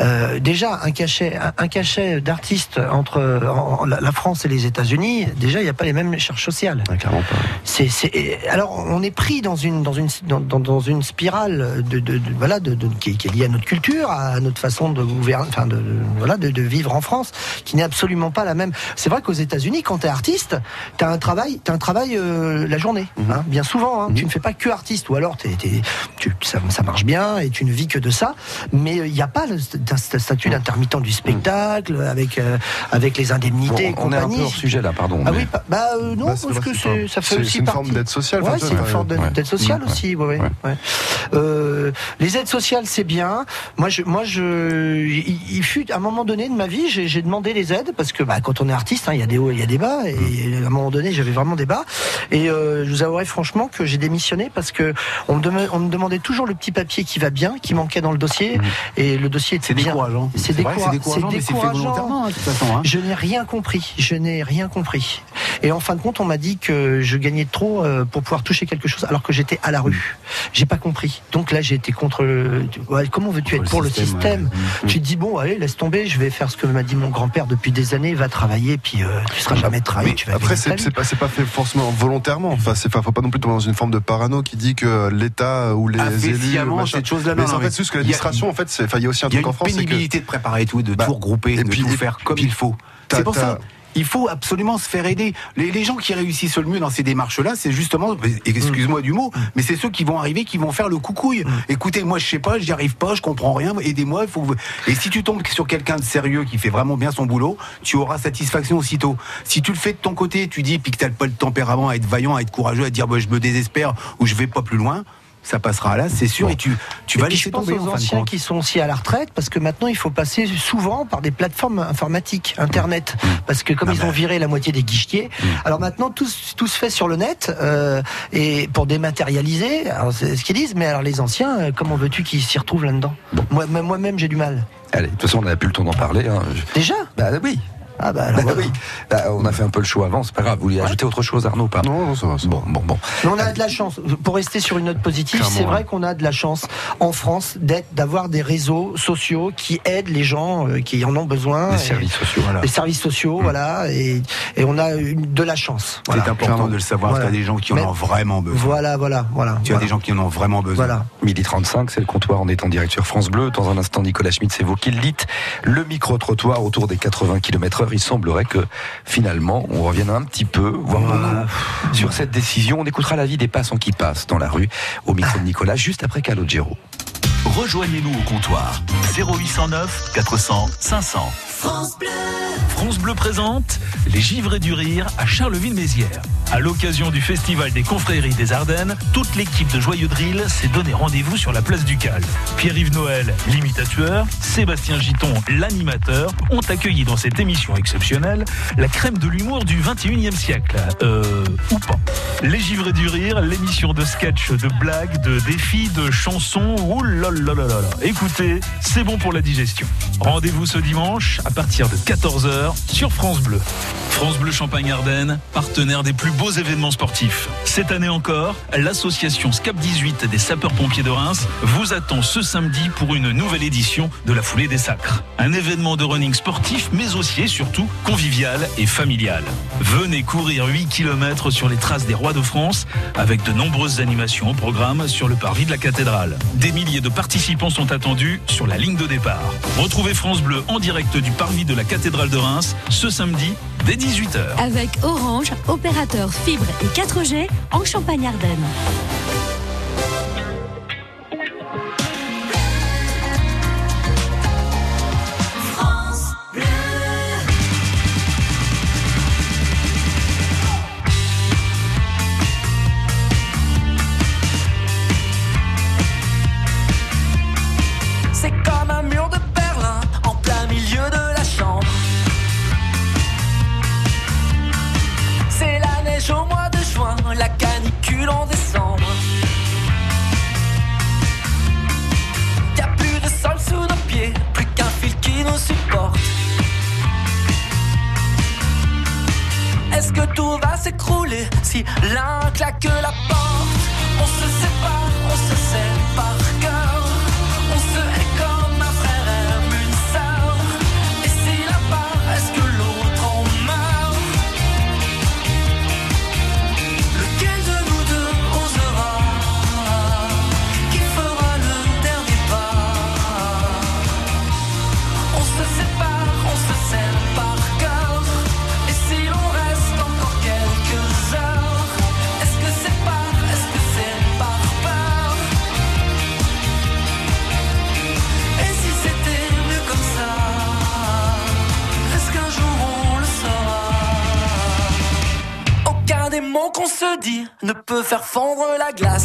[SPEAKER 3] euh, déjà un cachet, un, un cachet d'artiste entre en- en- la France et les États-Unis, déjà il n'y a pas les mêmes charges sociales.
[SPEAKER 12] clairement pas.
[SPEAKER 3] C'est, c'est- et alors on est pris dans une dans une dans, une spirale de, de- de- voilà de, de- qui, est- qui est liée à notre culture, à notre façon de gouverner, enfin de, voilà de, de vivre en France, qui n'est absolument pas la même. C'est vrai qu'aux États-Unis, quand t'es artiste, t'as un travail, t'as un travail euh, la journée, hein, bien souvent. hein. Tu ne fais pas que artiste, ou alors t'es, t'es- tu, ça, ça marche bien et tu ne vis que de ça. Mais il n'y a pas le st- st- statut d'intermittent du spectacle avec euh, avec les indemnités et
[SPEAKER 2] Bon, on est un peu hors sujet là, pardon.
[SPEAKER 3] Ah
[SPEAKER 2] mais-
[SPEAKER 3] oui, bah, bah, euh, non,
[SPEAKER 12] Bah, c'est
[SPEAKER 3] parce que
[SPEAKER 12] pas-
[SPEAKER 3] ça fait aussi
[SPEAKER 12] c'est une
[SPEAKER 3] partie.
[SPEAKER 12] forme d'aide sociale,
[SPEAKER 3] Ouais, c'est une forme
[SPEAKER 12] ouais.
[SPEAKER 3] d'aide, sociale
[SPEAKER 2] Ouais.
[SPEAKER 3] aussi. Ouais, ouais,
[SPEAKER 2] Ouais.
[SPEAKER 3] ouais. Euh, les aides sociales, c'est bien. Moi, je, moi, je, il, il fut à un moment donné de ma vie, j'ai, demandé les aides parce que bah, quand on est artiste, hein, il y a des hauts, et il y a des bas, et à un moment donné, j'avais vraiment des bas. Et euh, je vous avouerai franchement que j'ai démissionné parce que on me, on me demandait toujours le petit papier qui va bien, qui manquait dans le dossier, et le dossier était bien.
[SPEAKER 4] décourageant.
[SPEAKER 3] C'est
[SPEAKER 4] vrai que
[SPEAKER 3] découra-
[SPEAKER 4] c'est décourageant, c'est fait
[SPEAKER 3] décourageant.
[SPEAKER 4] volontairement, hein, hein.
[SPEAKER 3] Je n'ai rien compris. Je n'ai rien compris. Et en fin de compte, on m'a dit que je gagnais trop euh, pour pouvoir toucher quelque chose, alors que j'étais à la rue. J'ai pas compris. Donc là, j'ai été contre. Le... ouais, comment veux-tu être pour le
[SPEAKER 4] système, ouais.
[SPEAKER 3] Tu te dis bon, allez, laisse tomber. Je vais faire ce que m'a dit mon grand-père depuis des années. Va travailler, puis euh, tu seras jamais travaillé.
[SPEAKER 12] Mais
[SPEAKER 3] Tu vas
[SPEAKER 12] après, c'est pas, pas fait forcément volontairement. Enfin, c'est, faut pas non plus tomber dans une forme de parano qui dit que l'État ou les
[SPEAKER 4] Ah,
[SPEAKER 12] élus, machin.
[SPEAKER 4] cette chose-là,
[SPEAKER 12] Mais
[SPEAKER 4] non,
[SPEAKER 12] c'est
[SPEAKER 4] non,
[SPEAKER 12] en fait
[SPEAKER 4] mais
[SPEAKER 12] c'est juste que
[SPEAKER 4] il y a-
[SPEAKER 12] l'administration, en fait, c'est, il y a aussi un
[SPEAKER 4] Il y a
[SPEAKER 12] truc en
[SPEAKER 4] une
[SPEAKER 12] France, c'est que
[SPEAKER 4] pénibilité de préparer tout, de
[SPEAKER 12] Bah,
[SPEAKER 4] tout regrouper,
[SPEAKER 12] et
[SPEAKER 4] de tout faire comme il faut. C'est pour ça. Il faut absolument se faire aider. Les, les gens qui réussissent le mieux dans ces démarches-là, c'est justement, excuse-moi du mot, mais c'est ceux qui vont arriver, qui vont faire le coucouille. Écoutez, moi je sais pas, j'y arrive pas, je comprends rien, aidez-moi. Il faut. Et si tu tombes sur quelqu'un de sérieux qui fait vraiment bien son boulot, tu auras satisfaction aussitôt. Si tu le fais de ton côté, tu dis, puis que t'as pas le tempérament à être vaillant, à être courageux, à dire, bah, je me désespère ou je vais pas plus loin, ça passera là, c'est sûr, et tu, tu
[SPEAKER 3] Et
[SPEAKER 4] vas
[SPEAKER 3] puis
[SPEAKER 4] laisser
[SPEAKER 3] je pense
[SPEAKER 4] tomber.
[SPEAKER 3] aux
[SPEAKER 4] en
[SPEAKER 3] anciens qui sont aussi à la retraite parce que maintenant il faut passer souvent par des plateformes informatiques, internet,
[SPEAKER 4] Mmh.
[SPEAKER 3] parce que comme
[SPEAKER 4] Ah
[SPEAKER 3] ils
[SPEAKER 4] bah.
[SPEAKER 3] ont viré la moitié des guichetiers, alors maintenant tout, se- tout se fait sur le net euh, et pour dématérialiser, c'est ce qu'ils disent, mais alors les anciens, euh, comment veux-tu qu'ils s'y retrouvent là-dedans? Moi- Moi-même j'ai du mal.
[SPEAKER 2] Allez, de toute façon, on n'a plus le temps d'en parler. hein.
[SPEAKER 3] Déjà?
[SPEAKER 2] Bah oui.
[SPEAKER 9] Ah bah,
[SPEAKER 2] Bah oui, Bah, on a fait un peu le show avant, c'est pas grave. Vous voulez ajouter autre chose, Arnaud pas?
[SPEAKER 12] Non, non, ça va.
[SPEAKER 2] Bon, bon, bon.
[SPEAKER 3] Mais on a de la chance. Pour rester sur une note positive, c'est vrai
[SPEAKER 12] ouais.
[SPEAKER 3] qu'on a de la chance en France d'être, d'avoir des réseaux sociaux qui aident les gens euh, qui en ont besoin.
[SPEAKER 2] Les
[SPEAKER 3] Et-
[SPEAKER 2] services sociaux, voilà.
[SPEAKER 3] Les services sociaux, voilà, et, et on a une, de la chance. Voilà.
[SPEAKER 4] C'est important de le savoir,
[SPEAKER 3] Voilà.
[SPEAKER 4] tu as des gens qui en
[SPEAKER 3] Mais-
[SPEAKER 4] ont vraiment besoin.
[SPEAKER 3] Voilà, voilà, voilà.
[SPEAKER 4] Tu as
[SPEAKER 3] voilà.
[SPEAKER 4] des gens qui en ont vraiment besoin.
[SPEAKER 3] Voilà.
[SPEAKER 2] Midi 35, c'est le comptoir, on est en direct sur France Bleu. Dans un instant, Nicolas Schmitz évoque lit le micro-trottoir autour des 80 km Il semblerait que finalement, on revienne un petit peu, voire beaucoup, sur cette décision. On écoutera l'avis des passants qui passent dans la rue au micro de Nicolas, juste après Calogero.
[SPEAKER 10] Rejoignez-nous au comptoir 0809 400 500.
[SPEAKER 11] France Bleu.
[SPEAKER 1] France Bleu présente les Givrés du Rire à Charleville-Mézières. À l'occasion du Festival des Confréries des Ardennes, toute l'équipe de Joyeux Drill s'est donné rendez-vous sur la place du Cal. Pierre-Yves Noël, l'imitateur, Sébastien Giton, l'animateur, ont accueilli dans cette émission exceptionnelle la crème de l'humour du 21e siècle. Euh, ou pas. Les Givrés du Rire, l'émission de sketch, de blagues, de défis, de chansons. Ouh là. Écoutez, c'est bon pour la digestion. Rendez-vous ce dimanche à partir de 14h sur France Bleu. France Bleu Champagne-Ardenne, partenaire des plus beaux événements sportifs. Cette année encore, l'association SCAP 18 des sapeurs-pompiers de Reims vous attend ce samedi pour une nouvelle édition de la foulée des sacres. Un événement de running sportif, mais aussi et surtout convivial et familial. Venez courir 8 km sur les traces des rois de France avec de nombreuses animations au programme sur le parvis de la cathédrale. Des milliers de participants sont attendus sur la ligne de départ. Retrouvez France Bleu en direct du parvis de la cathédrale de Reims ce samedi dès 18h.
[SPEAKER 15] Avec Orange, opérateur fibre et 4G en Champagne-Ardenne.
[SPEAKER 16] Si l'un claque la porte On se sépare, on se sait qu'on se dit ne peut faire fondre la glace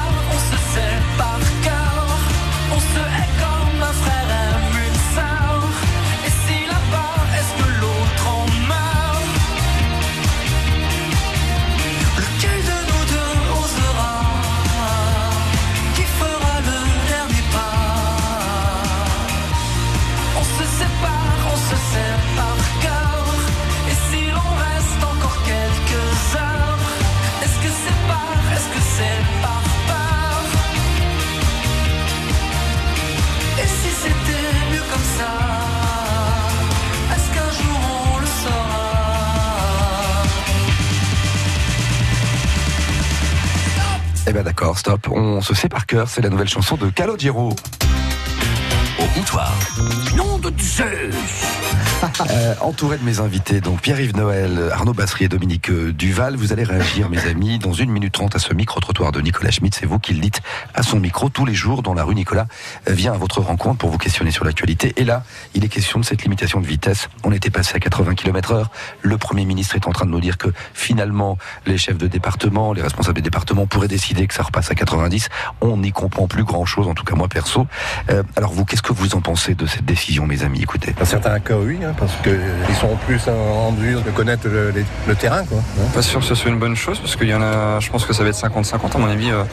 [SPEAKER 2] Eh ben d'accord, stop. On se sait par cœur. C'est la nouvelle chanson de Calogero.
[SPEAKER 10] Au comptoir.
[SPEAKER 2] Nom de Zeus Euh, entouré de mes invités, donc Pierre-Yves Noël, Arnaud Bassry et Dominique euh, Duval, vous allez réagir, mes amis, dans une minute trente à ce micro-trottoir de Nicolas Schmitt. C'est vous qui le dites à son micro tous les jours dans la rue Nicolas euh, vient à votre rencontre pour vous questionner sur l'actualité. Et là, il est question de cette limitation de vitesse. On était passé à 80 km heure. Le Premier ministre est en train de nous dire que finalement, les chefs de département, les responsables des départements pourraient décider que ça repasse à 90. On n'y comprend plus grand-chose, en tout cas moi perso. Euh, alors vous, qu'est-ce que vous en pensez de cette décision, mes amis? Écoutez.
[SPEAKER 17] Oui, hein, parce qu'ils sont plus en mesure de connaître le, les- le terrain. Quoi, hein.
[SPEAKER 18] Pas sûr que ce soit une bonne chose parce qu'il y en a, je pense que ça va être 50-50 à mon avis. euh,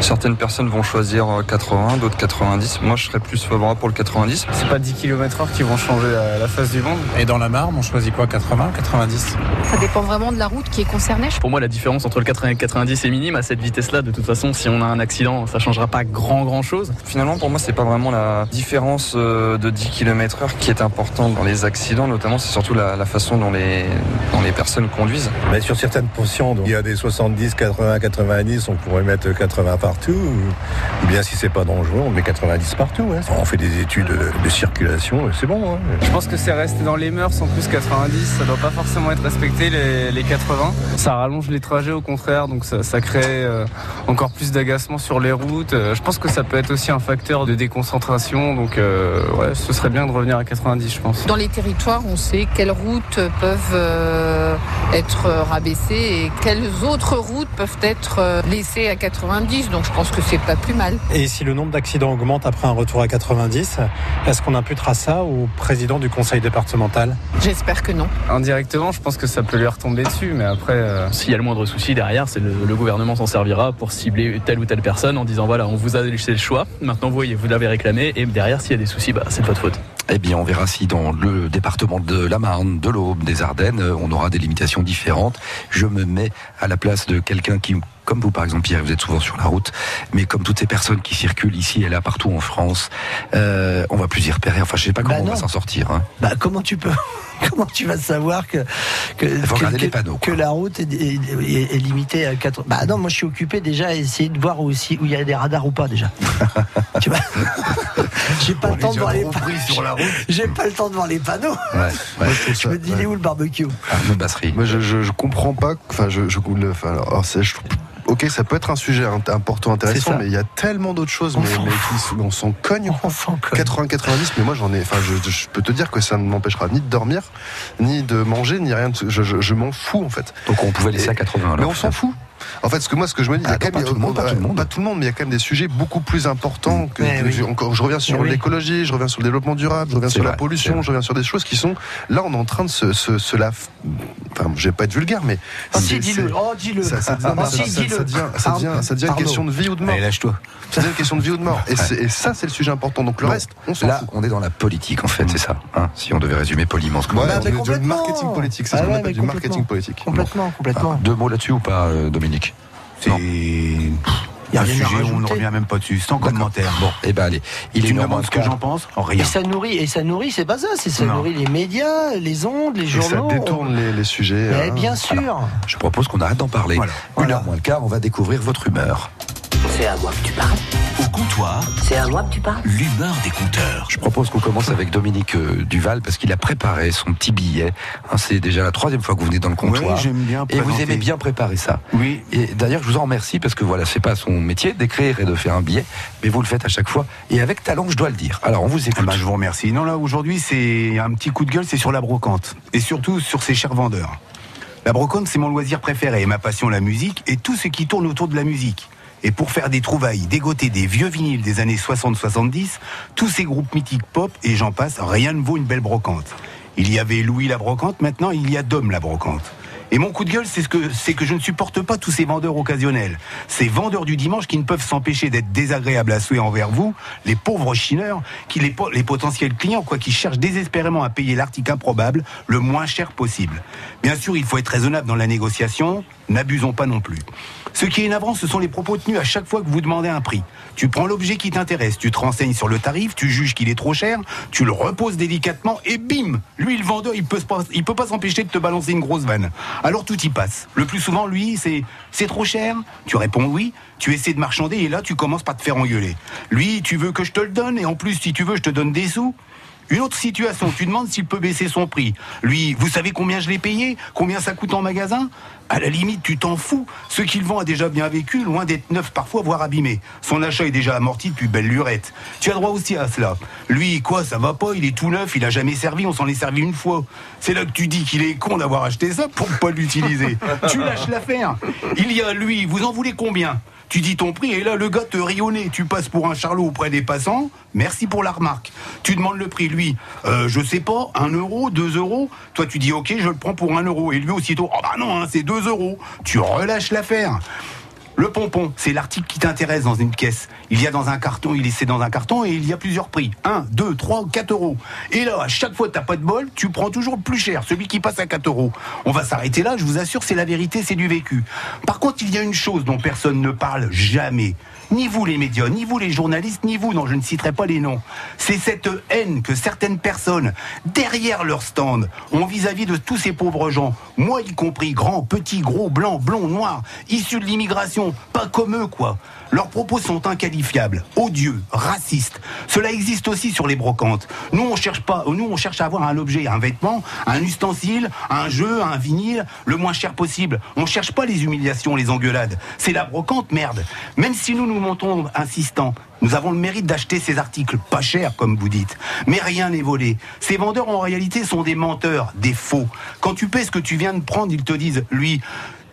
[SPEAKER 18] certaines personnes vont choisir euh, 80, d'autres 90. Moi je serais plus favorable pour le 90.
[SPEAKER 19] C'est pas 10 km heure qui vont changer la, la face du monde. Et dans la Marne, on choisit quoi 80, 90
[SPEAKER 20] Ça dépend vraiment de la route qui est concernée.
[SPEAKER 21] Pour moi, la différence entre le 80 et le 90 est minime. À cette vitesse-là, de toute façon, si on a un accident, ça changera pas grand grand chose.
[SPEAKER 18] Finalement pour moi c'est pas vraiment la différence euh, de 10 km heure qui est importante dans les accidents notamment c'est surtout la, la façon dont les, dont les personnes conduisent.
[SPEAKER 17] Mais sur certaines portions, donc, il y a des 70, 80, 90, on pourrait mettre 80 partout. Ou bien si c'est pas dangereux, on met 90 partout. hein. On fait des études de, de circulation, et c'est bon. hein.
[SPEAKER 19] Je pense que c'est resté dans les mœurs en plus 90, ça doit pas forcément être respecté les, les 80. Ça rallonge les trajets au contraire, donc ça, ça crée euh, encore plus d'agacement sur les routes. Euh, je pense que ça peut être aussi un facteur de déconcentration, donc euh, ouais, ce serait bien de revenir à 90 je pense.
[SPEAKER 20] Dans les territoires, on sait quelles routes peuvent euh, être rabaissées et quelles autres routes peuvent être euh, laissées à 90. Donc je pense que c'est pas plus mal.
[SPEAKER 22] Et si le nombre d'accidents augmente après un retour à 90, est-ce qu'on imputera ça au président du conseil départemental?
[SPEAKER 20] J'espère que non.
[SPEAKER 19] Indirectement, je pense que ça peut lui retomber dessus, mais après. euh,
[SPEAKER 21] S'il y a le moindre souci derrière, c'est le, le gouvernement s'en servira pour cibler telle ou telle personne en disant voilà, on vous a laissé le choix. Maintenant, vous voyez, vous l'avez réclamé et derrière, s'il y a des soucis, bah, c'est de votre faute.
[SPEAKER 2] Eh bien, on verra si dans le département de la Marne, de l'Aube, des Ardennes, euh, on aura des limitations différentes. Je me mets à la place de quelqu'un qui, comme vous par exemple, Pierre, vous êtes souvent sur la route, mais comme toutes ces personnes qui circulent ici et là partout en France, euh, on va plus y repérer. Enfin, je sais pas comment
[SPEAKER 9] Bah
[SPEAKER 2] on va s'en sortir. Hein.
[SPEAKER 9] Bah, comment tu peux Comment tu vas savoir que que, que,
[SPEAKER 2] panneaux,
[SPEAKER 9] que la route est, est- est- est limitée à 4 Bah non, moi je suis occupé déjà à essayer de voir aussi où il y a des radars ou pas déjà. tu vois? J'ai pas
[SPEAKER 4] On
[SPEAKER 9] le temps de voir les
[SPEAKER 4] route.
[SPEAKER 9] J'ai pas le temps de voir les panneaux.
[SPEAKER 2] Ouais, ouais.
[SPEAKER 9] Je me dis il est où le barbecue?
[SPEAKER 2] Bassery.
[SPEAKER 12] Moi, je, je, je comprends pas. Enfin, je, je, le- enfin, alors, alors, c'est- je trouve- Ok, ça peut être un sujet important, intéressant, mais il y a tellement d'autres choses, mais, mais qui sont- on s'en cogne.
[SPEAKER 9] On s'en cogne.
[SPEAKER 12] 80-90, mais moi j'en ai. Enfin, je, je peux te dire que ça ne m'empêchera ni de dormir, ni de manger, ni rien. de- Je, je, je m'en fous en fait.
[SPEAKER 2] Donc on pouvait laisser à 80 alors.
[SPEAKER 12] Mais on s'en fout. En fait, ce que moi, ce que je me dis, il y a
[SPEAKER 2] Ah,
[SPEAKER 12] quand
[SPEAKER 2] pas
[SPEAKER 12] même,
[SPEAKER 2] tout le monde, pas tout le monde.
[SPEAKER 12] pas tout le monde, mais il y a quand même des sujets beaucoup plus importants. Que,
[SPEAKER 9] oui.
[SPEAKER 12] encore, je reviens sur l'écologie, je reviens sur le développement durable, je reviens sur
[SPEAKER 2] vrai,
[SPEAKER 12] la pollution, je reviens sur des choses qui sont. Là, on est en train de se, se, se la. Enfin, je vais pas être vulgaire, mais.
[SPEAKER 9] Ah, si, dis-le. Oh, dis-le.
[SPEAKER 12] ça, ça,
[SPEAKER 9] Ah,
[SPEAKER 12] ça-
[SPEAKER 9] si, dis-le.
[SPEAKER 12] ça devient, une question de vie ou de mort.
[SPEAKER 4] Lâche-toi.
[SPEAKER 12] Ça devient une question de vie ou de mort. Et, ça, c'est le sujet important. Donc le
[SPEAKER 2] Bon,
[SPEAKER 12] reste, on s'en
[SPEAKER 2] Là,
[SPEAKER 12] fout.
[SPEAKER 2] on est dans la politique en fait, c'est ça. Hein, si on devait résumer poliment ce que
[SPEAKER 12] Ouais,
[SPEAKER 2] vous avez
[SPEAKER 9] mais
[SPEAKER 12] du- marketing politique, c'est
[SPEAKER 9] Ah
[SPEAKER 12] ce qu'on appelle du marketing politique.
[SPEAKER 9] Complètement, complètement.
[SPEAKER 2] Deux mots là-dessus ou pas, euh, Dominique?
[SPEAKER 4] C'est
[SPEAKER 9] Y a
[SPEAKER 4] un sujet où on ne revient même pas dessus, sans commentaire.
[SPEAKER 2] Bon, eh ben allez, il est
[SPEAKER 4] tu me demandes ce que j'en pense?
[SPEAKER 9] Et
[SPEAKER 4] Rien.
[SPEAKER 9] ça nourrit, et ça nourrit, c'est pas ça, c'est ça
[SPEAKER 4] Non.
[SPEAKER 9] nourrit les médias, les ondes, les
[SPEAKER 12] Et ça
[SPEAKER 9] journaux.
[SPEAKER 12] détourne les, les sujets.
[SPEAKER 9] Mais
[SPEAKER 12] hein.
[SPEAKER 9] bien sûr.
[SPEAKER 2] Je propose qu'on arrête d'en parler.
[SPEAKER 4] Voilà.
[SPEAKER 2] Une
[SPEAKER 9] Voilà.
[SPEAKER 2] heure moins le quart, on va découvrir votre humeur.
[SPEAKER 8] C'est à moi que tu parles.
[SPEAKER 10] Au comptoir,
[SPEAKER 8] C'est à moi que tu parles.
[SPEAKER 10] l'humeur des compteurs.
[SPEAKER 2] Je propose qu'on commence avec Dominique euh, Duval parce qu'il a préparé son petit billet. Hein, c'est déjà la troisième fois que vous venez dans le comptoir.
[SPEAKER 4] Ouais, j'aime bien
[SPEAKER 2] et vous
[SPEAKER 4] présenter.
[SPEAKER 2] aimez bien préparer ça.
[SPEAKER 4] Oui.
[SPEAKER 2] Et d'ailleurs, je vous en remercie parce que voilà, c'est pas son métier d'écrire et de faire un billet, mais vous le faites à chaque fois et avec talent, je dois le dire. Alors, on vous
[SPEAKER 4] Ah
[SPEAKER 2] écoute.
[SPEAKER 4] bah, je vous remercie. Non, là, aujourd'hui, c'est un petit coup de gueule, c'est sur la brocante. Et surtout sur ses chers vendeurs. La brocante, c'est mon loisir préféré, ma passion, la musique, et tout ce qui tourne autour de la musique. Et pour faire des trouvailles, dégoter des vieux vinyles des années 60-70, tous ces groupes mythiques pop, et j'en passe, rien ne vaut une belle brocante. Il y avait Louis la brocante, maintenant il y a Dom la brocante. Et mon coup de gueule, c'est ce que, c'est que je ne supporte pas tous ces vendeurs occasionnels. Ces vendeurs du dimanche qui ne peuvent s'empêcher d'être désagréables à souhait envers vous, les pauvres chineurs, qui les, les potentiels clients, quoi, qui cherchent désespérément à payer l'article improbable le moins cher possible. Bien sûr, il faut être raisonnable dans la négociation. N'abusons pas non plus. Ce qui est énervant, ce sont les propos tenus à chaque fois que vous demandez un prix. Tu prends l'objet qui t'intéresse, tu te renseignes sur le tarif, tu juges qu'il est trop cher, tu le reposes délicatement et bim Lui, le vendeur, il peut, peut pas s'empêcher de te balancer une grosse vanne. Alors tout y passe. Le plus souvent, lui, c'est c'est trop cher? Tu réponds oui, tu essaies de marchander et là, tu commences par te faire engueuler. Lui, tu veux que je te le donne et en plus, si tu veux, je te donne des sous une autre situation, tu demandes s'il peut baisser son prix. Lui, vous savez combien je l'ai payé? Combien ça coûte en magasin? À la limite, tu t'en fous. Ce qu'il vend a déjà bien vécu, loin d'être neuf parfois, voire abîmé. Son achat est déjà amorti depuis belle lurette. Tu as droit aussi à cela. Lui, quoi, ça va pas, il est tout neuf, il a jamais servi, on s'en est servi une fois. C'est là que tu dis qu'il est con d'avoir acheté ça pour pas l'utiliser. tu lâches l'affaire. Il y a lui, vous en voulez combien? Tu dis ton prix et là le gars te nez. Tu passes pour un charlot auprès des passants. Merci pour la remarque. Tu demandes le prix, lui, euh, je sais pas, un euro, deux euros. Toi tu dis ok, je le prends pour un euro. Et lui aussitôt, oh bah non, hein, c'est deux euros. Tu relâches l'affaire. Le pompon, c'est l'article qui t'intéresse dans une caisse. Il y a dans un carton, il est c'est dans un carton et il y a plusieurs prix. 1, 2, 3, 4 euros. Et là, à chaque fois que t'as pas de bol, tu prends toujours le plus cher, celui qui passe à 4 euros. On va s'arrêter là, je vous assure, c'est la vérité, c'est du vécu. Par contre, il y a une chose dont personne ne parle jamais. Ni vous les médias, ni vous les journalistes, ni vous, non, je ne citerai pas les noms. C'est cette haine que certaines personnes, derrière leur stand, ont vis-à-vis de tous ces pauvres gens, moi y compris, grands, petits, gros, blancs, blonds, noirs, issus de l'immigration, pas comme eux, quoi. Leurs propos sont inqualifiables, odieux, racistes. Cela existe aussi sur les brocantes. Nous, on cherche pas, nous, on cherche à avoir un objet, un vêtement, un ustensile, un jeu, un vinyle, le moins cher possible. On cherche pas les humiliations, les engueulades. C'est la brocante, merde. Même si nous nous montons insistants, nous avons le mérite d'acheter ces articles pas chers, comme vous dites. Mais rien n'est volé. Ces vendeurs, en réalité, sont des menteurs, des faux. Quand tu paies ce que tu viens de prendre, ils te disent, lui,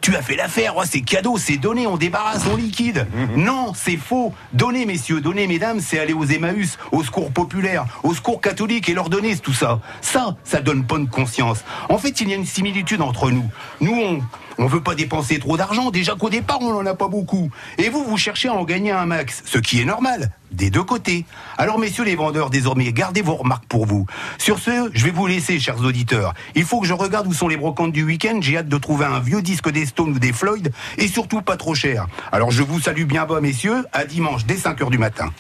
[SPEAKER 4] tu as fait l'affaire, oh, c'est cadeau, c'est donné, on débarrasse, on liquide. Non, c'est faux. Donner, messieurs, donner, mesdames, c'est aller aux Emmaüs, au secours populaire, au secours catholique et leur donner tout ça. Ça, ça donne bonne conscience. En fait, il y a une similitude entre nous. Nous, on, on veut pas dépenser trop d'argent, déjà qu'au départ, on n'en a pas beaucoup. Et vous, vous cherchez à en gagner un max, ce qui est normal, des deux côtés. Alors, messieurs les vendeurs, désormais, gardez vos remarques pour vous. Sur ce, je vais vous laisser, chers auditeurs. Il faut que je regarde où sont les brocantes du week-end. J'ai hâte de trouver un vieux disque des Stones ou des Floyd, et surtout pas trop cher. Alors, je vous salue bien bas, messieurs. À dimanche, dès 5 h du matin.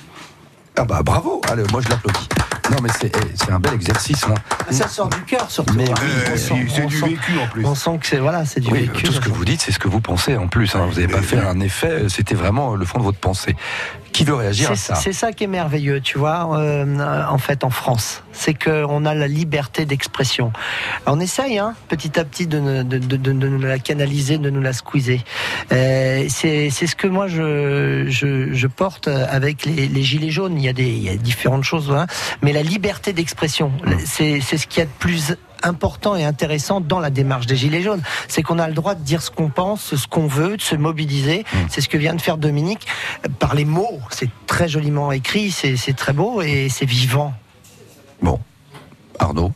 [SPEAKER 2] Ah bah bravo, Allez, moi je l'applaudis. Non mais c'est eh, c'est un bel exercice. Là.
[SPEAKER 3] Ça sort du cœur surtout.
[SPEAKER 2] Mais
[SPEAKER 3] hein.
[SPEAKER 2] oui, c'est du
[SPEAKER 3] sent-
[SPEAKER 2] vécu en plus.
[SPEAKER 3] On sent que c'est voilà, c'est du
[SPEAKER 2] Oui,
[SPEAKER 3] vécu.
[SPEAKER 2] tout ce que vous dites, c'est ce que vous pensez en plus. hein. Vous n'avez pas fait un effet, c'était vraiment le fond de votre pensée. Qui veut réagir à
[SPEAKER 3] C'est
[SPEAKER 2] ça?
[SPEAKER 3] c'est ça qui est merveilleux, tu vois, euh, en fait, en France. C'est qu'on a la liberté d'expression. On essaye, hein, petit à petit, de, ne- de, de, de- de nous la canaliser, de nous la squeezer. Euh, c'est c'est ce que moi, je, je, je porte avec les, les gilets jaunes. Il y a, des, il y a différentes choses, hein, mais la liberté d'expression, c'est c'est ce qu'il y a de plus important et intéressant dans la démarche des Gilets jaunes. C'est qu'on a le droit de dire ce qu'on pense, ce qu'on veut, de se mobiliser. C'est ce que vient de faire Dominique par les mots. C'est très joliment écrit, c'est c'est très beau et c'est vivant.
[SPEAKER 2] Arnaud?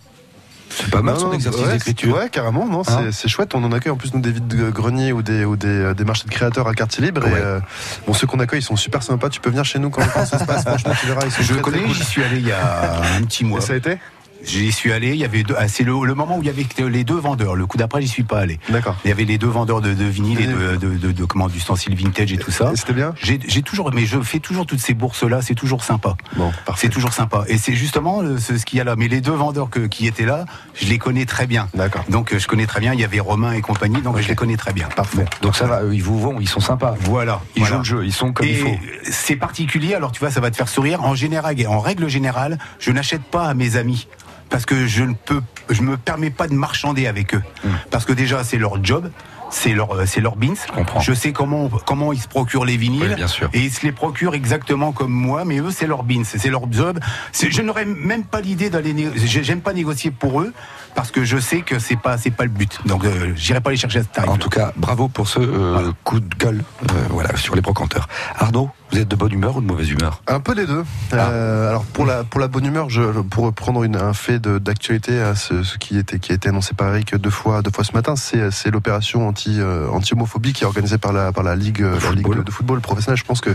[SPEAKER 2] C'est pas mal
[SPEAKER 12] Non,
[SPEAKER 2] son exercice
[SPEAKER 12] ouais,
[SPEAKER 2] d'écriture.
[SPEAKER 12] Ouais, carrément, non, c'est-
[SPEAKER 2] Hein
[SPEAKER 12] c'est chouette. On en accueille en plus nous, des vides greniers ou des, ou des, euh, des marchés de créateurs à quartier libre. Et, euh, bon, ceux qu'on accueille, ils sont super sympas. Tu peux venir chez nous quand, quand ça se passe. Franchement, tu verras, ils sont
[SPEAKER 4] Je
[SPEAKER 12] très,
[SPEAKER 4] connais, j'y suis allé il y a un petit mois.
[SPEAKER 12] Et ça a été?
[SPEAKER 4] J'y suis allé, il y avait deux, ah, c'est le, le moment où il y avait que les deux vendeurs. Le coup d'après, j'y suis pas allé.
[SPEAKER 12] D'accord.
[SPEAKER 4] Il y avait les deux vendeurs de, de vinyle et de, de, de, de- comment, d'ustensiles vintage et tout ça.
[SPEAKER 12] C'était bien?
[SPEAKER 4] J'ai j'ai toujours, mais je fais toujours toutes ces bourses-là, c'est toujours sympa.
[SPEAKER 12] Bon,
[SPEAKER 4] c'est toujours sympa. Et c'est justement le- ce, ce qu'il y a là. Mais les deux vendeurs que- qui étaient là, je les connais très bien.
[SPEAKER 12] D'accord.
[SPEAKER 4] Donc euh, je connais très bien, il y avait Romain et compagnie, donc je les connais très bien.
[SPEAKER 12] Parfait.
[SPEAKER 2] Donc ça va, ils vous vont, ils sont sympas.
[SPEAKER 4] Voilà.
[SPEAKER 2] Ils
[SPEAKER 4] voilà.
[SPEAKER 2] jouent le jeu, ils sont comme
[SPEAKER 4] Et
[SPEAKER 2] il faut.
[SPEAKER 4] C'est particulier, alors tu vois, ça va te faire sourire. En général, en règle générale, je n'achète pas à mes amis. Parce que je ne peux, je me permets pas de marchander avec eux.
[SPEAKER 2] Hmm.
[SPEAKER 4] Parce que déjà, c'est leur job. C'est leur, euh, c'est leur bins. Je, sais comment, comment ils se procurent les vinyles.
[SPEAKER 2] Oui, bien sûr.
[SPEAKER 4] Et ils se les procurent exactement comme moi, mais eux, c'est leur bins, c'est leur job. Je n'aurais même pas l'idée d'aller négocier. J'aime pas négocier pour eux, parce que je sais que c'est pas, c'est pas le but. Donc, euh, j'irai pas les chercher à ce tarif.
[SPEAKER 2] En tout cas, bravo pour ce euh, coup de gueule euh, voilà, sur les brocanteurs. Arnaud, vous êtes de bonne humeur ou de mauvaise humeur?
[SPEAKER 12] Un peu les deux.
[SPEAKER 2] Ah.
[SPEAKER 12] Euh, alors pour la pour la bonne humeur, je, pour reprendre une- un fait de- d'actualité, à ce, ce qui était qui a été annoncé par Eric deux fois deux fois ce matin, c'est c'est l'opération anti euh, anti homophobie qui est organisée par la par la ligue, la ligue de, de football professionnel. Je pense que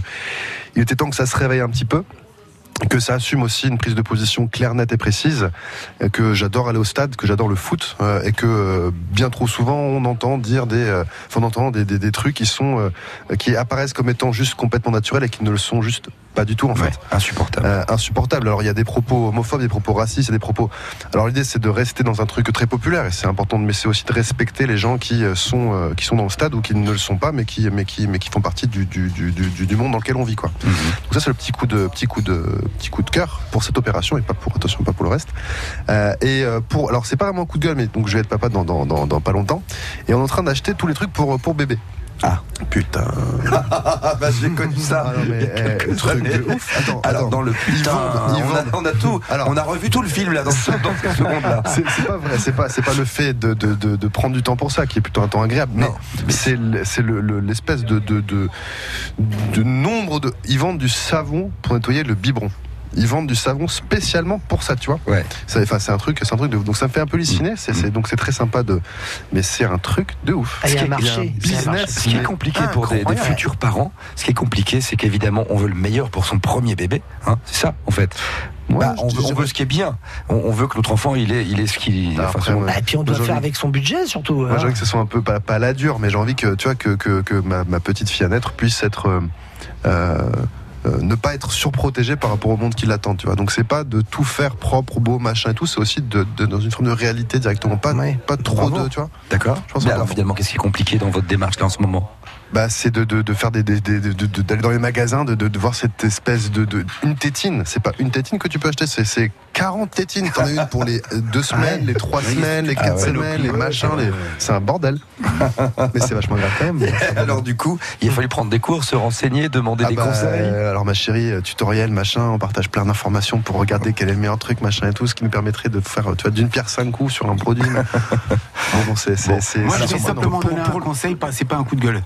[SPEAKER 12] il était temps que ça se réveille un petit peu. Que ça assume aussi une prise de position claire, nette et précise, euh, que j'adore aller au stade, que j'adore le foot, euh, et que euh, bien trop souvent on entend dire des, on entend des, des, des trucs qui sont, qui apparaissent comme étant juste complètement naturels et qui ne le sont juste pas du tout en fait.
[SPEAKER 2] insupportable.
[SPEAKER 12] Euh, insupportable. Alors il y a des propos homophobes, des propos racistes, il y a des propos. Alors l'idée c'est de rester dans un truc très populaire et c'est important, mais c'est aussi de respecter les gens qui euh, sont euh, qui sont dans le stade ou qui ne le sont pas, mais qui mais qui mais qui font partie du du, du, du, du monde dans lequel on vit quoi.
[SPEAKER 2] Mhm.
[SPEAKER 12] Donc ça c'est le petit coup de petit coup de petit coup de cœur pour cette opération et pas pour attention pas pour le reste. Euh, et pour alors c'est pas vraiment un coup de gueule, mais donc je vais être papa dans dans, dans, dans pas longtemps et on est en train d'acheter tous les trucs pour pour bébé.
[SPEAKER 2] Ah
[SPEAKER 12] putain.
[SPEAKER 2] bah, j'ai connu ça.
[SPEAKER 12] Ah non, mais, eh, truc de ouf. Attends,
[SPEAKER 2] Alors
[SPEAKER 12] attends.
[SPEAKER 2] dans le putain, on, a,
[SPEAKER 12] vendent.
[SPEAKER 2] on a tout.
[SPEAKER 12] Alors-
[SPEAKER 2] on a revu tout le film là dans, ce, dans cette seconde là.
[SPEAKER 12] C'est pas vrai, c'est pas, c'est pas le fait de, de, de, de prendre du temps pour ça qui est plutôt un temps agréable, mais c'est le- c'est le- le- l'espèce de, de, de, de nombre de. Ils vendent du savon pour nettoyer le biberon. Ils vendent du savon spécialement pour ça, tu vois.
[SPEAKER 2] Ouais.
[SPEAKER 12] Ça- Enfin, c'est un truc, c'est un truc de. Donc ça me fait un peu halluciner. C'est, c'est- donc c'est très sympa de. Mais c'est un truc de ouf.
[SPEAKER 3] Ah, il y a
[SPEAKER 2] Ce qui est-
[SPEAKER 3] marché.
[SPEAKER 2] business,
[SPEAKER 3] marché.
[SPEAKER 2] ce qui est compliqué pour des, futurs parents, ce qui est compliqué, c'est qu'évidemment, on veut le meilleur pour son premier bébé. Hein, c'est ça, en fait. Bah, on, veut,
[SPEAKER 12] dis-
[SPEAKER 2] on veut ce qui est bien. On, on veut que notre enfant, il est, il est ce qu'il.
[SPEAKER 12] Bah,
[SPEAKER 2] enfin.
[SPEAKER 3] Ah, et puis on doit
[SPEAKER 12] Moi, j'ai
[SPEAKER 3] faire avec son budget surtout.
[SPEAKER 12] Moi,
[SPEAKER 3] hein.
[SPEAKER 12] j'ai envie que ce soit un peu pas, la dure, mais j'ai envie que tu vois que, que, que ma, ma petite fille à naître puisse être euh, euh, euh, ne pas être surprotégée par rapport au monde qui l'attend, tu vois. Donc c'est pas de tout faire propre, beau, machin et tout, c'est aussi de, de- dans une forme de réalité directement, pas pas trop
[SPEAKER 2] Bravo.
[SPEAKER 12] de, tu vois.
[SPEAKER 2] D'accord. Mais
[SPEAKER 12] que-
[SPEAKER 2] alors finalement, qu'est-ce qui est compliqué dans votre démarche là en ce moment?
[SPEAKER 12] Bah, c'est de, de, de faire des, des- des- de- de- d'aller dans les magasins, de, de, de voir cette espèce de, de une tétine. C'est pas une tétine que tu peux acheter, c'est, c'est 40 tétines. T'en as une pour les euh, deux semaines, les trois semaines, les
[SPEAKER 2] Ah
[SPEAKER 12] quatre
[SPEAKER 2] ouais.
[SPEAKER 12] semaines, les machins, les... c'est un bordel. Mais c'est vachement grave quand même.
[SPEAKER 2] Alors du coup, il a fallu prendre des cours, se renseigner, demander
[SPEAKER 12] Ah
[SPEAKER 2] des
[SPEAKER 12] bah,
[SPEAKER 2] conseils.
[SPEAKER 12] alors ma chérie, euh, tutoriel, machin, on partage plein d'informations pour regarder quel est le meilleur truc, machin et tout, ce qui nous permettrait de faire, tu vois, d'une pierre cinq coups sur un produit. mais- bon, bon, c'est, c'est, c'est,
[SPEAKER 4] Moi, je vais simplement donner un conseil, pas- c'est pas un coup de gueule.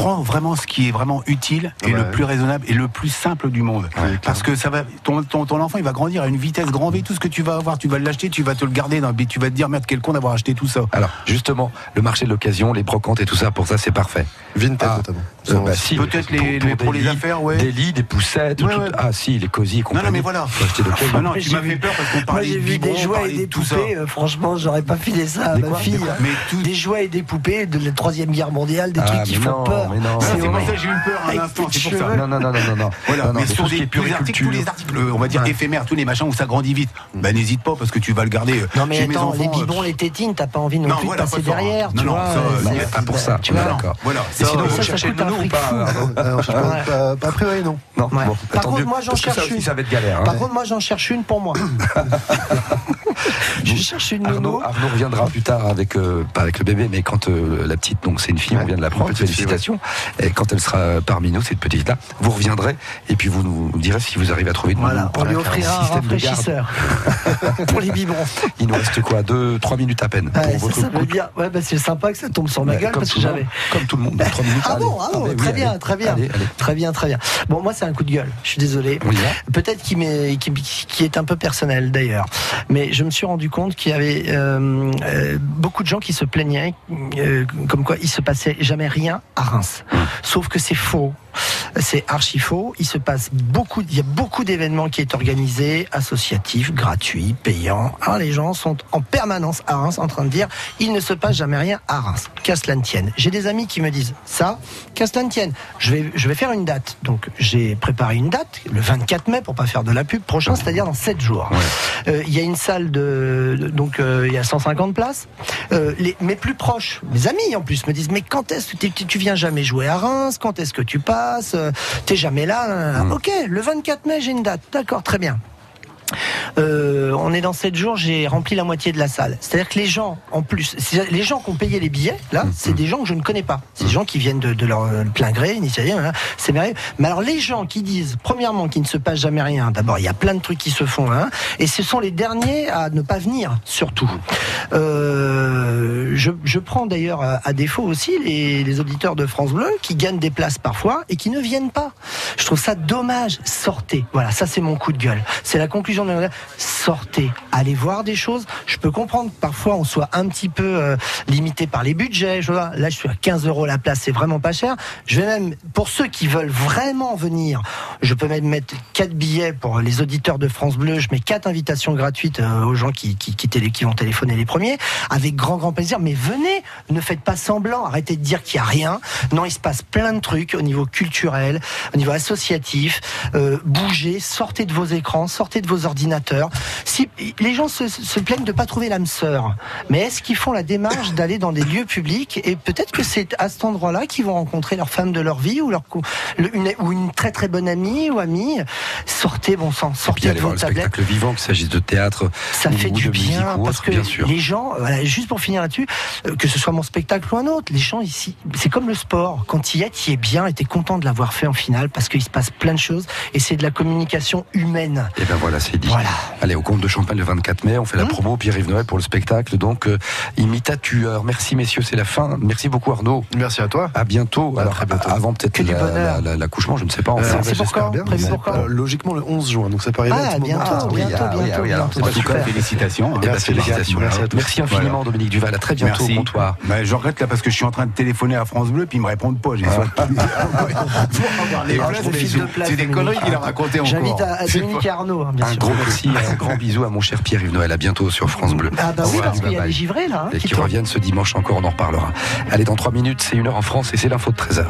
[SPEAKER 4] Prends vraiment ce qui est vraiment utile et
[SPEAKER 12] Ouais.
[SPEAKER 4] le plus raisonnable et le plus simple du monde. Parce que ça va, ton, ton, ton enfant, il va grandir à une vitesse grand V. Tout ce que tu vas avoir, tu vas l'acheter, tu vas te le garder, dans- tu vas te dire merde, quel con d'avoir acheté tout ça.
[SPEAKER 2] Alors justement, le marché de l'occasion, les brocantes et tout ça, pour ça, c'est parfait.
[SPEAKER 12] Vinted
[SPEAKER 2] Ah,
[SPEAKER 12] notamment.
[SPEAKER 2] Euh, bah, si,
[SPEAKER 4] Peut-être les- les- pour les
[SPEAKER 2] lits,
[SPEAKER 4] affaires, ouais.
[SPEAKER 2] Des lits, des poussettes,
[SPEAKER 4] Ouais,
[SPEAKER 2] tout-
[SPEAKER 4] ouais.
[SPEAKER 2] ah si, les cosy compagnie.
[SPEAKER 4] non, mais voilà. Ah non, tu m'as fait peur parce qu'on
[SPEAKER 3] Moi
[SPEAKER 4] parlait
[SPEAKER 3] j'ai
[SPEAKER 4] de
[SPEAKER 3] vu des jouets et des poupées, euh, franchement j'aurais pas filé ça à
[SPEAKER 2] Des
[SPEAKER 3] ma
[SPEAKER 2] quoi
[SPEAKER 3] fille.
[SPEAKER 2] Des
[SPEAKER 4] Mais tout-
[SPEAKER 3] Des jouets et des poupées de la troisième guerre mondiale, des
[SPEAKER 2] Ah,
[SPEAKER 3] trucs qui
[SPEAKER 2] mais
[SPEAKER 3] font
[SPEAKER 2] non,
[SPEAKER 3] peur.
[SPEAKER 2] mais non.
[SPEAKER 3] C'est
[SPEAKER 4] pour ça que j'ai eu peur un
[SPEAKER 3] Avec
[SPEAKER 4] instant,
[SPEAKER 3] tes
[SPEAKER 4] c'est pour ça.
[SPEAKER 2] Non, non, non, non, non, non.
[SPEAKER 4] Voilà,
[SPEAKER 2] Non, non,
[SPEAKER 4] mais sur des, articles, tous les articles, euh, on va dire éphémères, tous les machins où ça grandit vite, bah n'hésite pas parce que tu vas le garder.
[SPEAKER 3] Non mais attends, les
[SPEAKER 4] euh,
[SPEAKER 3] biberons, les tétines, t'as pas envie non,
[SPEAKER 4] Non,
[SPEAKER 3] plus de passer
[SPEAKER 4] pas ça.
[SPEAKER 3] derrière,
[SPEAKER 4] Non,
[SPEAKER 3] tu
[SPEAKER 4] non,
[SPEAKER 3] euh, c'est-
[SPEAKER 2] pas pour ça.
[SPEAKER 3] Tu vois,
[SPEAKER 4] non,
[SPEAKER 2] D'accord.
[SPEAKER 4] Voilà,
[SPEAKER 2] sinon,
[SPEAKER 3] ça, coûte
[SPEAKER 2] ou pas
[SPEAKER 12] Euh, on cherche pas-
[SPEAKER 3] Ouais.
[SPEAKER 12] pas- pas- a priori, non.
[SPEAKER 2] Non,
[SPEAKER 3] Ouais.
[SPEAKER 2] bon,
[SPEAKER 3] Par contre,
[SPEAKER 2] mieux,
[SPEAKER 3] moi, j'en
[SPEAKER 2] ça
[SPEAKER 3] cherche une.
[SPEAKER 2] ça va être galère. hein.
[SPEAKER 3] Par contre, moi j'en cherche une pour moi. Je cherche une
[SPEAKER 2] Arnaud. Arnaud reviendra plus tard avec euh, pas avec le bébé, mais quand euh, la petite, donc c'est une fille, on
[SPEAKER 12] Ouais,
[SPEAKER 2] vient de l'apprendre,
[SPEAKER 12] une petite fille,
[SPEAKER 2] félicitations. Et quand elle sera parmi nous, cette petite là, vous reviendrez et puis vous nous direz si vous arrivez à trouver une
[SPEAKER 3] Voilà, on lui offrira un rafraîchisseur pour les biberons.
[SPEAKER 2] Il nous reste quoi Deux, trois minutes à peine
[SPEAKER 3] Ouais,
[SPEAKER 2] pour
[SPEAKER 3] ça,
[SPEAKER 2] votre
[SPEAKER 3] ça veut
[SPEAKER 2] coup.
[SPEAKER 3] dire, ouais, bah, c'est sympa que ça tombe sur ma gueule
[SPEAKER 2] comme
[SPEAKER 3] parce
[SPEAKER 2] tout
[SPEAKER 3] que
[SPEAKER 2] le monde.
[SPEAKER 3] j'avais.
[SPEAKER 2] Comme tout le monde, trois minutes.
[SPEAKER 3] Ah bon, ah
[SPEAKER 2] oui,
[SPEAKER 3] très bien,
[SPEAKER 2] allez.
[SPEAKER 3] très bien, très bien, très bien. Bon, moi c'est un coup de gueule. Je suis désolé.
[SPEAKER 2] Va
[SPEAKER 3] Peut-être qui, m'est- qui, qui est un peu personnel d'ailleurs, mais je me suis rendu compte qu'il y avait euh, euh, beaucoup de gens qui se plaignaient, euh, comme quoi il se passait jamais rien à Reims. Sauf que c'est faux. C'est archi faux. Il se passe beaucoup, il y a beaucoup d'événements qui est organisés, associatifs, gratuits, payants. Alors les gens sont en permanence à Reims en train de dire il ne se passe jamais rien à Reims. Qu'à cela ne tienne. J'ai des amis qui me disent ça, qu'à cela ne tienne. Je vais, je vais faire une date. Donc j'ai préparé une date, le 24 mai pour pas faire de la pub prochain, c'est-à-dire dans 7 jours. Euh, Il y a une salle de, de- donc euh, il y a 150 places. Euh, les, mes plus proches, mes amis en plus, me disent mais quand est-ce que tu, tu viens jamais jouer à Reims? Quand est-ce que tu passes? Euh, T'es jamais là nan. Ok, le 24 mai j'ai une date. D'accord, très bien. Euh, on est dans 7 jours, j'ai rempli la moitié de la salle. C'est-à-dire que les gens, en plus, les gens qui ont payé les billets, là, c'est des gens que je ne connais pas. C'est des gens qui viennent de, de leur euh, plein gré, hein, c'est merveilleux. Mais alors, les gens qui disent, premièrement, qu'il ne se passe jamais rien, d'abord, il y a plein de trucs qui se font, hein, et ce sont les derniers à ne pas venir, surtout. Euh, je, je prends d'ailleurs à, à défaut aussi les, les auditeurs de France Bleu qui gagnent des places parfois et qui ne viennent pas. Je trouve ça dommage. Sortez. Voilà, ça c'est mon coup de gueule. C'est la conclusion sortez, allez voir des choses. Je peux comprendre que parfois on soit un petit peu euh, limité par les budgets. Je vois, là, je suis à 15 euros la place, c'est vraiment pas cher. Je vais même, pour ceux qui veulent vraiment venir, je peux même mettre quatre billets pour les auditeurs de France Bleu. Je mets quatre invitations gratuites euh, aux gens qui, vont téléphoner les premiers, avec grand grand plaisir. Mais venez, ne faites pas semblant, arrêtez de dire qu'il y a rien. Non, il se passe plein de trucs au niveau culturel, au niveau associatif. Euh, bougez, sortez de vos écrans, sortez de vos ordinateurs. Si les gens se, se plaignent de pas trouver l'âme sœur, mais est-ce qu'ils font la démarche d'aller dans des lieux publics et peut-être que c'est à cet endroit-là qu'ils vont rencontrer leur femme de leur vie ou leur une, ou une très très bonne amie ou amie? Sortez bon sang, sortez
[SPEAKER 2] aller
[SPEAKER 3] de
[SPEAKER 2] voir
[SPEAKER 3] vos
[SPEAKER 2] le spectacle vivant, qu'il s'agisse de théâtre
[SPEAKER 3] Ça
[SPEAKER 2] ou,
[SPEAKER 3] fait du bien parce
[SPEAKER 2] autre,
[SPEAKER 3] que
[SPEAKER 2] bien sûr.
[SPEAKER 3] les gens, voilà, juste pour finir là-dessus, euh, que ce soit mon spectacle ou un autre, les gens ici, c'est comme le sport. Quand il y es, tu y es bien et t'es content de l'avoir fait en finale parce qu'il se passe plein de choses et c'est de la communication humaine.
[SPEAKER 2] Et ben voilà, c'est dit. Allez, au compte de Champagne le 24 mai, on fait la
[SPEAKER 3] Mmh.
[SPEAKER 2] promo Pierre-Yves Noël pour le spectacle. Donc, euh, Imita-tueur. Merci messieurs, c'est la fin. Merci beaucoup Arnaud.
[SPEAKER 12] Merci à toi.
[SPEAKER 2] À bientôt. Alors, avant peut-être la-
[SPEAKER 3] bonheur.
[SPEAKER 2] la- la- l'accouchement, je ne sais pas.
[SPEAKER 12] Euh, bah, j'espère bien. Euh, logiquement le 11 juin, donc ça paraît
[SPEAKER 3] Ah, bientôt,
[SPEAKER 2] Ah oui,
[SPEAKER 3] bientôt,
[SPEAKER 2] ah oui,
[SPEAKER 3] bientôt,
[SPEAKER 2] ah oui,
[SPEAKER 3] bientôt.
[SPEAKER 2] c'est pas
[SPEAKER 4] En tout cas,
[SPEAKER 2] super.
[SPEAKER 4] félicitations. hein.
[SPEAKER 12] Merci,
[SPEAKER 2] félicitations.
[SPEAKER 12] Merci à tous.
[SPEAKER 2] Merci infiniment,
[SPEAKER 4] Voilà.
[SPEAKER 2] Dominique Duval. À très bientôt
[SPEAKER 4] Merci.
[SPEAKER 2] au comptoir.
[SPEAKER 4] Bah, je regrette là parce que je suis en train de téléphoner à France Bleu puis ils me répondent pas. J'ai
[SPEAKER 2] Ah.
[SPEAKER 3] Ah,
[SPEAKER 4] C'est des conneries qu'il a racontées encore.
[SPEAKER 3] J'invite à,
[SPEAKER 4] C'est
[SPEAKER 3] Dominique Arnaud, bien sûr.
[SPEAKER 2] Gros merci, un grand bisou à mon cher Pierre-Yves Noël. À bientôt sur France Bleu.
[SPEAKER 3] Ah bah
[SPEAKER 2] Au
[SPEAKER 3] oui,
[SPEAKER 2] revoir,
[SPEAKER 3] parce qu'il y a des givrés là. hein,
[SPEAKER 2] Et
[SPEAKER 3] qui
[SPEAKER 2] qui reviennent ce dimanche encore, on en reparlera. Allez, dans 3 minutes, c'est une heure en France et c'est l'info de 13h.